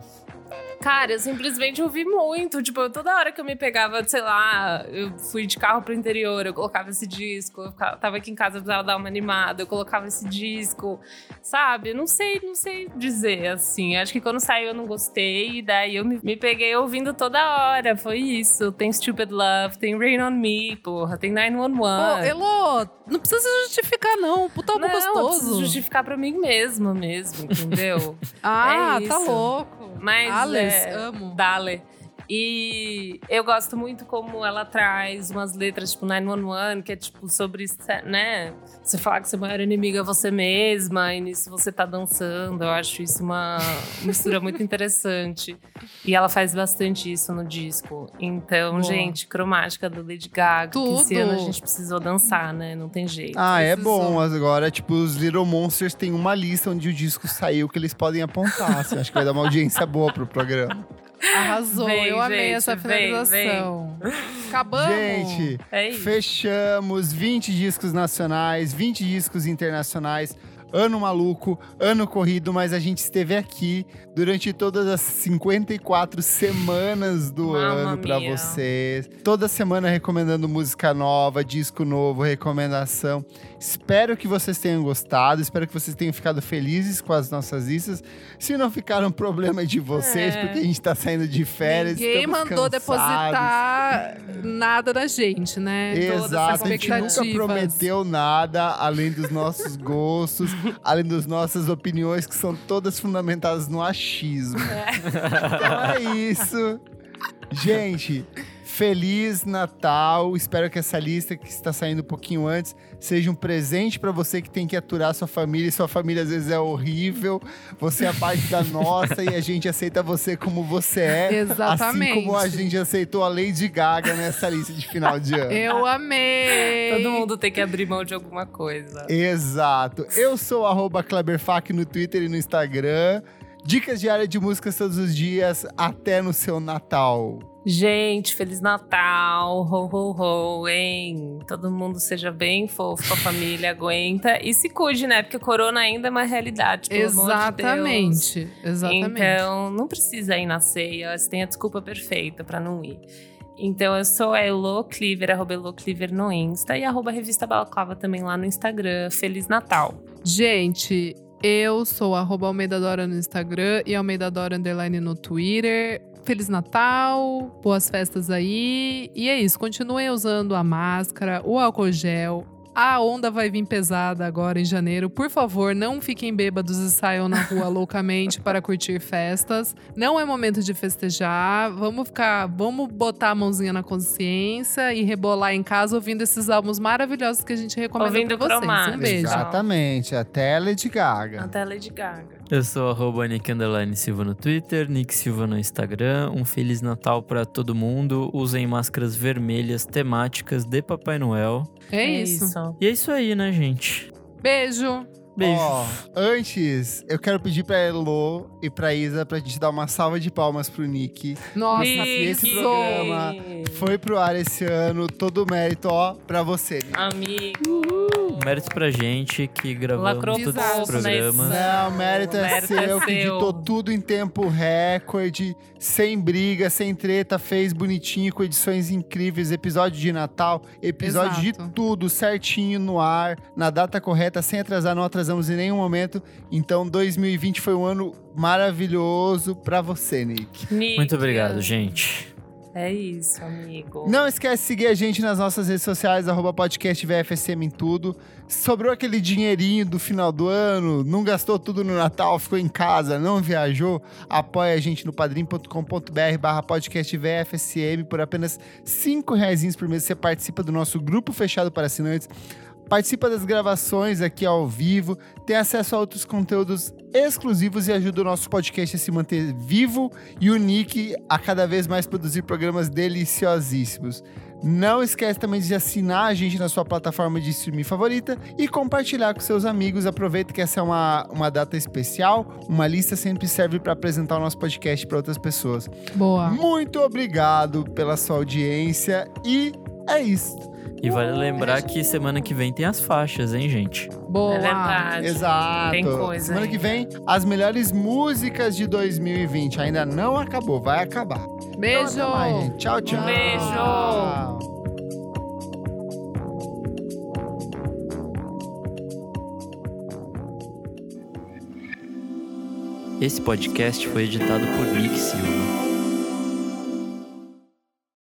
Cara, eu simplesmente ouvi muito. Tipo, toda hora que eu me pegava, sei lá, eu fui de carro pro interior, eu colocava esse disco. Eu ficava- tava aqui em casa, eu precisava dar uma animada, eu colocava esse disco. Sabe? Eu Não sei, não sei dizer, assim. Acho que quando saiu eu não gostei, e daí eu me, me peguei ouvindo toda hora. Foi isso. Tem Stupid Love, tem Rain on Me, porra, tem Ô, 911. Elo, não precisa se justificar, não. Puta álbum não, eu preciso gostoso. justificar pra mim mesma mesmo, entendeu? Ah, É tá louco. Mas, Alice, é, amo. Dale. E eu gosto muito como ela traz umas letras, tipo 911, que é tipo sobre, né? Você falar que seu maior inimigo é você mesma, e nisso você tá dançando. Eu acho isso uma mistura muito interessante. E ela faz bastante isso no disco. Então, Boa. gente, cromática do Lady Gaga. que esse Tudo. ano a gente precisou dançar, né? Não tem jeito. Ah, é bom. Agora, tipo, os Little Monsters têm uma lista onde o disco saiu que eles podem apontar. Assim, acho que vai dar uma audiência boa pro programa. Arrasou. Vem, eu amei gente, essa vem, finalização. Acabamos. Gente, É fechamos 20 discos nacionais, 20 discos internacionais. Ano maluco, ano corrido, mas a gente esteve aqui durante todas as 54 semanas do Mamma ano pra mia. vocês. Toda semana recomendando música nova, disco novo, recomendação. Espero que vocês tenham gostado, espero que vocês tenham ficado felizes com as nossas listas. Se não ficaram, problema de vocês, É. porque a gente tá saindo de férias. Ninguém mandou cansados. depositar nada da gente, né? Exato, a gente nunca prometeu nada além dos nossos gostos, além das nossas opiniões, que são todas fundamentadas no achismo. Então é isso. Gente, Feliz Natal. Espero que essa lista que está saindo um pouquinho antes seja um presente para você que tem que aturar sua família. E sua família às vezes é horrível. Você é parte da nossa e a gente aceita você como você é. Exatamente. Assim como a gente aceitou a Lady Gaga nessa lista de final de ano. Eu amei! Todo mundo tem que abrir mão de alguma coisa. Exato. Eu sou arroba Kleberfac no Twitter e no Instagram. Dicas diárias de músicas todos os dias, até no seu Natal. Gente, Feliz Natal, ho, ho, ho, hein? Todo mundo seja bem fofo com a família, aguenta. E se cuide, né? Porque o corona ainda é uma realidade, pelo amor de Deus. Exatamente. Exatamente. Então, não precisa ir na ceia, você tem a desculpa perfeita pra não ir. Então, eu sou a Elo Cleaver, arroba Elo Cleaver no Insta e arroba Revista Balaclava também lá no Instagram. Feliz Natal! Gente, eu sou arroba Almeida Dora no Instagram e Almeida Dora Underline no Twitter. Feliz Natal, boas festas aí. E é isso, continuem usando a máscara, o álcool gel. A onda vai vir pesada agora em janeiro. Por favor, não fiquem bêbados e saiam na rua loucamente para curtir festas. Não é momento de festejar. Vamos ficar, vamos botar a mãozinha na consciência e rebolar em casa ouvindo esses álbuns maravilhosos que a gente recomenda pra vocês. Um beijo. Exatamente, até Lady Gaga. Até Lady Gaga. Eu sou arroba Nick Underline Silva no Twitter, Nick Silva no Instagram. Um Feliz Natal pra todo mundo. Usem máscaras vermelhas temáticas de Papai Noel. É, isso. E é isso aí, né, gente? Beijo. Beijo. Ó, antes, eu quero pedir pra Elo e pra Isa pra gente dar uma salva de palmas pro Nick. Nossa, se esse programa Foi pro ar esse ano, todo o mérito, ó, pra você, Nick. Amigo. Mérito pra gente que gravamos Lacrou todos os né? programas. Não, o mérito, é mérito seu, é que seu. editou tudo em tempo recorde, sem briga, sem treta, fez bonitinho, com edições incríveis, episódio de Natal, episódio de Exato. tudo certinho no ar, na data correta, sem atrasar, não atrasamos em nenhum momento. Então, 2020 foi um ano maravilhoso pra você, Nick. Nick. Muito obrigado, gente. É isso, amigo. Não esquece de seguir a gente nas nossas redes sociais, arroba podcast VFSM em tudo. Sobrou aquele dinheirinho do final do ano, não gastou tudo no Natal, ficou em casa, não viajou, apoia a gente no padrim.com.br barra podcast VFSM por apenas cinco reais por mês. Você participa do nosso grupo fechado para assinantes, participa das gravações aqui ao vivo, tem acesso a outros conteúdos exclusivos e ajuda o nosso podcast a se manter vivo e o Nick a cada vez mais produzir programas deliciosíssimos. Não esquece também de assinar a gente na sua plataforma de streaming favorita e compartilhar com seus amigos. Aproveita que essa é uma, uma data especial. Uma lista sempre serve para apresentar o nosso podcast para outras pessoas. Boa. Muito obrigado pela sua audiência e é isso. E vale lembrar que semana que vem tem as faixas, hein, gente? Boa. É verdade. Exato. Tem coisa Semana que ainda. vem, as melhores músicas de 2020. Ainda não acabou, vai acabar. Beijo. Então, mais, gente. Tchau, tchau. beijo. Esse podcast foi editado por Nick Silva.